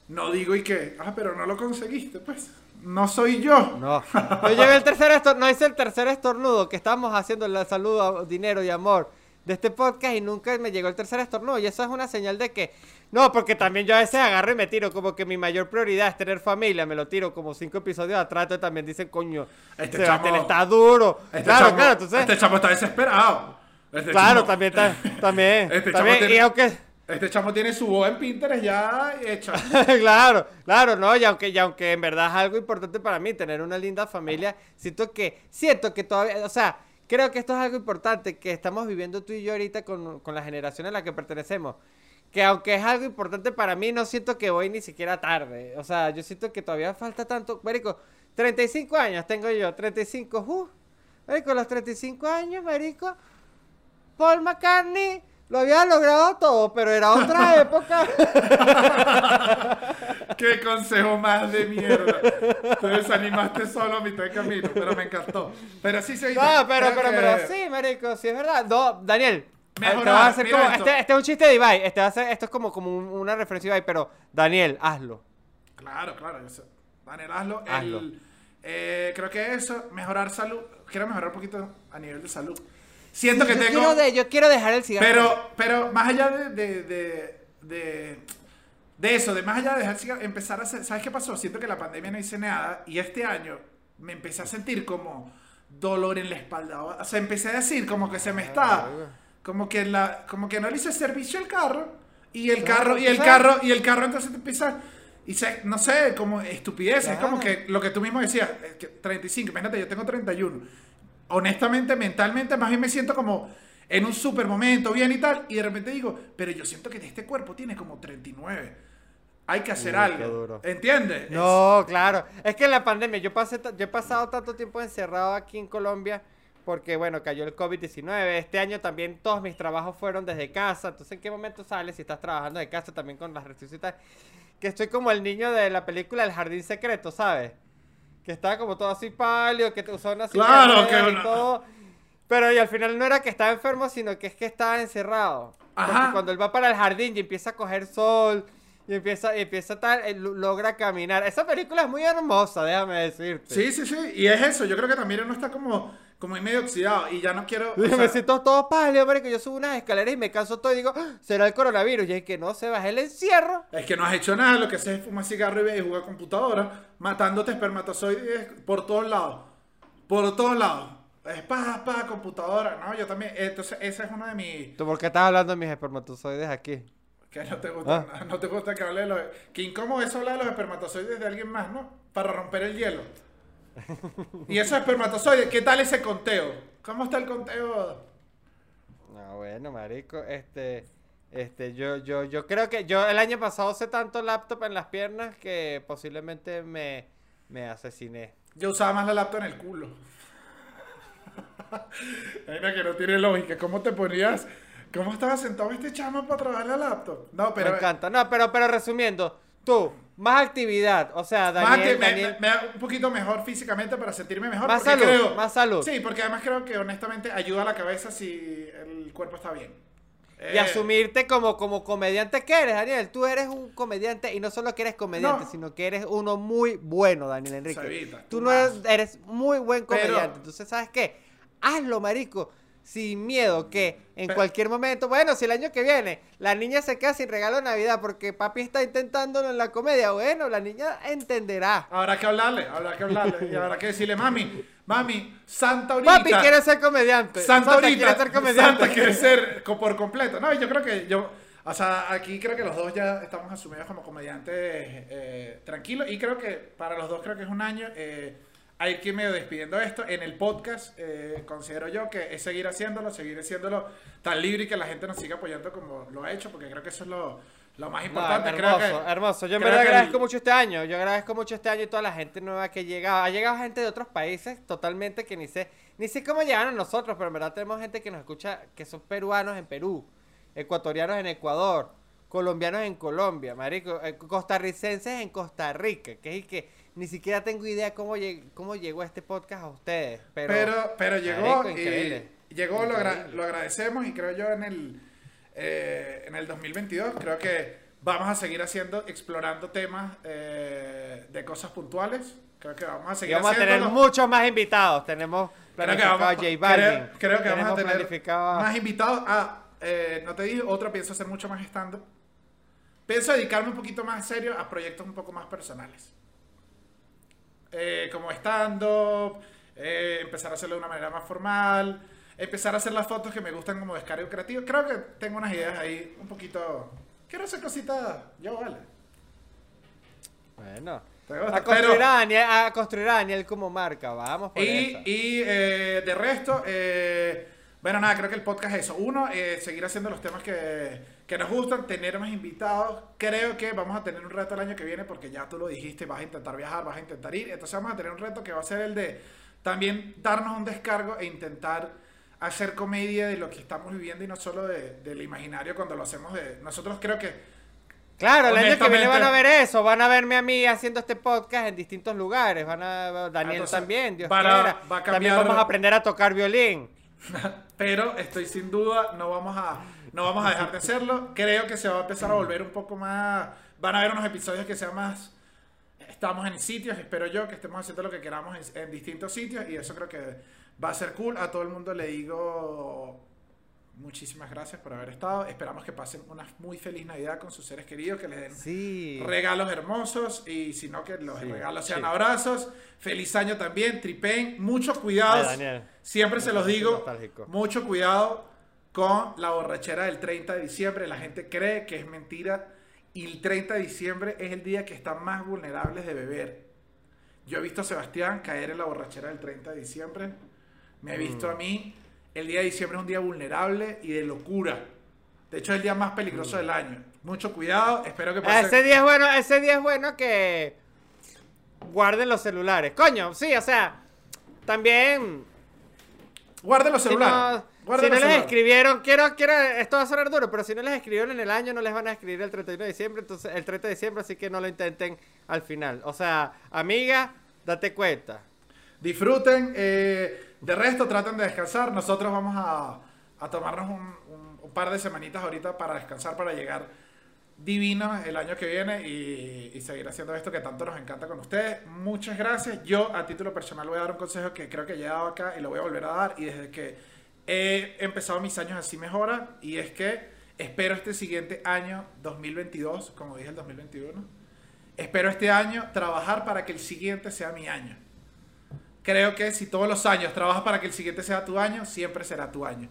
Speaker 1: no digo y que, ah, pero no lo conseguiste, pues. No soy yo.
Speaker 2: No, yo llevé el tercer estornudo, no hice el tercer estornudo que estábamos haciendo la salud, a- dinero y amor de este podcast y nunca me llegó el tercer estornudo y eso es una señal de que no, porque también yo a veces agarro y me tiro como que mi mayor prioridad es tener familia, me lo tiro como cinco episodios atrás, entonces también dicen, coño,
Speaker 1: Este
Speaker 2: Sebastián
Speaker 1: chamo-
Speaker 2: está duro.
Speaker 1: Este
Speaker 2: claro,
Speaker 1: chamo-
Speaker 2: claro, entonces,
Speaker 1: Este chamo está desesperado. Este
Speaker 2: claro,
Speaker 1: chamo-
Speaker 2: también está, también,
Speaker 1: Este
Speaker 2: también,
Speaker 1: tiene-
Speaker 2: y aunque
Speaker 1: Este chamo tiene su voz en Pinterest ya hecha.
Speaker 2: claro, claro, no, y aunque, y aunque en verdad es algo importante para mí, tener una linda familia, siento que, siento que todavía, o sea, creo que esto es algo importante que estamos viviendo tú y yo ahorita con, con la generación a la que pertenecemos. Que aunque es algo importante para mí, no siento que voy ni siquiera tarde. O sea, yo siento que todavía falta tanto. Marico, 35 años tengo yo, 35, uh. Marico, los 35 años, marico. Paul McCartney lo había logrado todo, pero era otra época.
Speaker 1: Qué consejo más de mierda. Te desanimaste solo a mitad de camino, pero me encantó. Pero sí se
Speaker 2: No, pero, pero, pero sí, marico, sí es verdad. No, Daniel,
Speaker 1: Mejorar,
Speaker 2: te vas a hacer
Speaker 1: mira
Speaker 2: como,
Speaker 1: esto.
Speaker 2: este, este es un chiste de Ibai, este va a ser, esto es como, como un- una referencia de Ibai, pero Daniel, hazlo.
Speaker 1: Claro, claro. Eso. Daniel, hazlo. El-
Speaker 2: Hazlo.
Speaker 1: eh, creo que eso, mejorar salud. Quiero mejorar un poquito a nivel de salud. Siento que
Speaker 2: yo,
Speaker 1: tengo.
Speaker 2: quiero de- yo quiero dejar el cigarro.
Speaker 1: Pero, pero más allá de, de, de, de, de eso, de más allá de dejar el cigarro, empezar a hacer. ¿Sabes qué pasó? Siento que la pandemia no hice nada y este año me empecé a sentir como dolor en la espalda. O sea, empecé a decir como que se me está. Como que, la, como que no le hice servicio al carro y el carro, y el carro, y el carro entonces te empieza. Y se, no sé, como estupidez. Es como que lo que tú mismo decías, eh, que 35, imagínate, yo tengo 31. Honestamente, mentalmente, más bien me siento como en un super momento, bien y tal. Y de repente digo, pero yo siento que este cuerpo tiene como 39. Hay que hacer
Speaker 2: Uy,
Speaker 1: algo. ¿Entiendes?
Speaker 2: No, claro. Es que en la pandemia, yo, pasé, yo he pasado tanto tiempo encerrado aquí en Colombia porque, bueno, cayó el COVID-19. Este año también todos mis trabajos fueron desde casa. Entonces, ¿en qué momento sales si estás trabajando de casa también con las restricciones? Que estoy como el niño de la película El Jardín Secreto, ¿sabes? Que estaba como todo así pálido, que usaba una
Speaker 1: Claro, que
Speaker 2: y todo. Pero y al final no era que estaba enfermo, sino que es que estaba encerrado. Porque
Speaker 1: Ajá.
Speaker 2: cuando él va para el jardín y empieza a coger sol y empieza, y empieza tal, él lo- logra caminar. Esa película es muy hermosa, déjame decirte.
Speaker 1: Sí, sí, sí. Y es eso. Yo creo que también uno está como, como ahí medio oxidado. Y ya no quiero. o
Speaker 2: Y
Speaker 1: sea,
Speaker 2: me siento todo pálido, marico. Yo subo unas escaleras y me canso todo y digo, "Ah, será el coronavirus. Y es que no, se baja el encierro.
Speaker 1: Es que no has hecho nada, lo que haces es fumar cigarro y y jugar computadora, matándote espermatozoides por todos lados. Por todos lados. Es pa, pa, computadora. No, yo también. Entonces, ese es uno de mis.
Speaker 2: ¿Tú por qué estás hablando de mis espermatozoides aquí?
Speaker 1: Que no te gusta,
Speaker 2: Ah.
Speaker 1: no te gusta que hable de los. Que incómodo es hablar de los espermatozoides de alguien más, ¿no? Para romper el hielo. Y esos espermatozoides, ¿qué tal ese conteo? ¿Cómo está el conteo?
Speaker 2: No, bueno, marico, este, este, yo, yo, yo creo que yo el año pasado usé tanto laptop en las piernas que posiblemente me, me asesiné.
Speaker 1: Yo usaba más la laptop en el culo. Una que no tiene lógica. ¿Cómo te ponías? ¿Cómo estaba sentado este chamo para trabajar la laptop? No, pero.
Speaker 2: Me encanta. No, pero, pero resumiendo, tú, más actividad. O sea,
Speaker 1: Más
Speaker 2: Daniel. Daniel-
Speaker 1: me- me da un poquito mejor físicamente para sentirme mejor.
Speaker 2: Más salud,
Speaker 1: creo-
Speaker 2: más salud.
Speaker 1: Sí, porque además creo que honestamente ayuda a la cabeza si el cuerpo está bien.
Speaker 2: Y
Speaker 1: Eh,
Speaker 2: asumirte como, como comediante que eres, Daniel. Tú eres un comediante y no solo que eres comediante,
Speaker 1: No.
Speaker 2: sino que eres uno muy bueno, Daniel Enrique.
Speaker 1: Sabita,
Speaker 2: tú no eres, eres muy buen
Speaker 1: Pero-
Speaker 2: comediante. Entonces, ¿sabes qué? Hazlo, marico. Sin miedo que en
Speaker 1: Pero-
Speaker 2: cualquier momento, bueno, si el año que viene la niña se queda sin regalo de Navidad porque papi está intentándolo en la comedia, bueno, la niña entenderá.
Speaker 1: Habrá que hablarle, habrá que hablarle. y habrá que decirle, mami, mami, Santa ahorita.
Speaker 2: Papi quiere ser comediante.
Speaker 1: Santa ahorita.
Speaker 2: quiere ser comediante.
Speaker 1: Santa quiere ser por completo. No, yo creo que yo. O sea, aquí creo que los dos ya estamos asumidos como comediantes eh, tranquilos. Y creo que para los dos creo que es un año. Eh, hay que ir medio despidiendo esto. En el podcast eh, considero yo que es seguir haciéndolo, seguir haciéndolo tan libre y que la gente nos siga apoyando como lo ha hecho, porque creo que eso es lo, lo más
Speaker 2: No,
Speaker 1: importante.
Speaker 2: hermoso,
Speaker 1: creo que,
Speaker 2: hermoso. Yo en verdad
Speaker 1: que el-
Speaker 2: agradezco mucho este año. Yo agradezco mucho este año y toda la gente nueva que llega. Ha llegado gente de otros países totalmente que ni sé, ni sé cómo llegaron a nosotros, pero en verdad tenemos gente que nos escucha que son peruanos en Perú, ecuatorianos en Ecuador, colombianos en Colombia, marico, eh, costarricenses en Costa Rica, que es que ni siquiera tengo idea cómo, lleg- cómo llegó este podcast a ustedes. Pero,
Speaker 1: Pero, pero, llegó
Speaker 2: marico,
Speaker 1: y llegó, lo, agra- lo agradecemos y creo yo en el, eh, en el 2022 creo que vamos a seguir haciendo, explorando temas eh, de cosas puntuales. Creo que vamos a
Speaker 2: Y
Speaker 1: seguir
Speaker 2: vamos a tener muchos más invitados. Tenemos
Speaker 1: Creo que
Speaker 2: planificado
Speaker 1: vamos,
Speaker 2: a J Balvin.
Speaker 1: creo, creo que vamos a tener
Speaker 2: planificado
Speaker 1: más invitados. Ah, eh, no te dije, otro pienso hacer mucho más stand Pienso dedicarme un poquito más en serio a proyectos un poco más personales. Eh, como stand-up, eh, empezar a hacerlo de una manera más formal, empezar a hacer las fotos que me gustan como descargo creativo. Creo que tengo unas ideas ahí un poquito... Quiero hacer cositas yo, vale.
Speaker 2: Bueno. A construir,
Speaker 1: pero-
Speaker 2: a, Daniel, a construir a Daniel como marca, vamos por
Speaker 1: Y, y eh, de resto, eh, bueno, nada, creo que el podcast es eso. Uno, eh, seguir haciendo los temas que, que nos gustan, tener más invitados. Creo que vamos a tener un reto el año que viene porque ya tú lo dijiste, vas a intentar viajar, vas a intentar ir. Entonces vamos a tener un reto que va a ser el de también darnos un descargo e intentar hacer comedia de lo que estamos viviendo y no solo de- del imaginario cuando lo hacemos de... Nosotros creo que...
Speaker 2: Claro, el año que viene van a ver eso, van a verme a mí haciendo este podcast en distintos lugares, van a Daniel
Speaker 1: Entonces,
Speaker 2: también, Dios
Speaker 1: van a-
Speaker 2: quiera.
Speaker 1: va a
Speaker 2: También
Speaker 1: cambiar-
Speaker 2: vamos a aprender a tocar violín.
Speaker 1: Pero estoy sin duda, no vamos a, no vamos a dejar de hacerlo. Creo que se va a empezar a volver un poco más. Van a haber unos episodios que sean más. Estamos en sitios, espero yo que estemos haciendo lo que queramos en, en distintos sitios y eso creo que va a ser cool. A todo el mundo le digo muchísimas gracias por haber estado. Esperamos que pasen una muy feliz Navidad con sus seres queridos, que les den
Speaker 2: Sí.
Speaker 1: regalos hermosos y si no que los
Speaker 2: Sí,
Speaker 1: regalos sean
Speaker 2: sí.
Speaker 1: abrazos. Feliz año también, Tripen. Mucho cuidado.
Speaker 2: Ay.
Speaker 1: Siempre se los digo.
Speaker 2: nostálgico.
Speaker 1: Mucho cuidado con la borrachera del 30 de diciembre. La gente cree que es mentira y el 30 de diciembre es el día que están más vulnerables de beber. Yo he visto a Sebastián caer en la borrachera del 30 de diciembre. Me he visto
Speaker 2: Mm.
Speaker 1: a mí. El día de diciembre es un día vulnerable y de locura. De hecho, es el día más peligroso del año. Mucho cuidado. Espero que pase.
Speaker 2: Mm. Ese día es bueno, ese día es bueno que guarden los celulares. Coño, sí, o sea, también
Speaker 1: Guarden los
Speaker 2: si
Speaker 1: celulares.
Speaker 2: no, si no les escribieron, quiero, quiero, esto va a sonar duro, pero si no les escribieron en el año, no les van a escribir el 31 de diciembre, entonces el 30 de diciembre, así que no lo intenten al final. O sea, amiga, date cuenta.
Speaker 1: Disfruten. eh, de resto, traten de descansar. Nosotros vamos a, a tomarnos un, un- un par de semanitas ahorita para descansar, para llegar divinos el año que viene y, y seguir haciendo esto que tanto nos encanta con ustedes. Muchas gracias. Yo, a título personal, voy a dar un consejo que creo que ya he dado acá y lo voy a volver a dar. Y desde que he empezado mis años así mejora. Y es que espero este siguiente año, 2022, como dije el 2021, espero este año trabajar para que el siguiente sea mi año. Creo que si todos los años trabajas para que el siguiente sea tu año, siempre será tu año.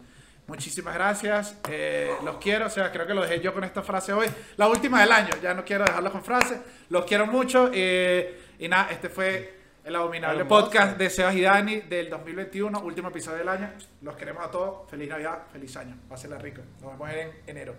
Speaker 1: Muchísimas gracias, eh, los quiero, o sea, creo que lo dejé yo con esta frase hoy, la última del año, ya no quiero dejarlo con frase, los quiero mucho eh, y nada, este fue el abominable
Speaker 2: Hermoso.
Speaker 1: podcast de Sebas y Dani del 2021, último episodio del año, los queremos a todos, feliz Navidad, feliz año, pásenla rico, nos vemos en enero.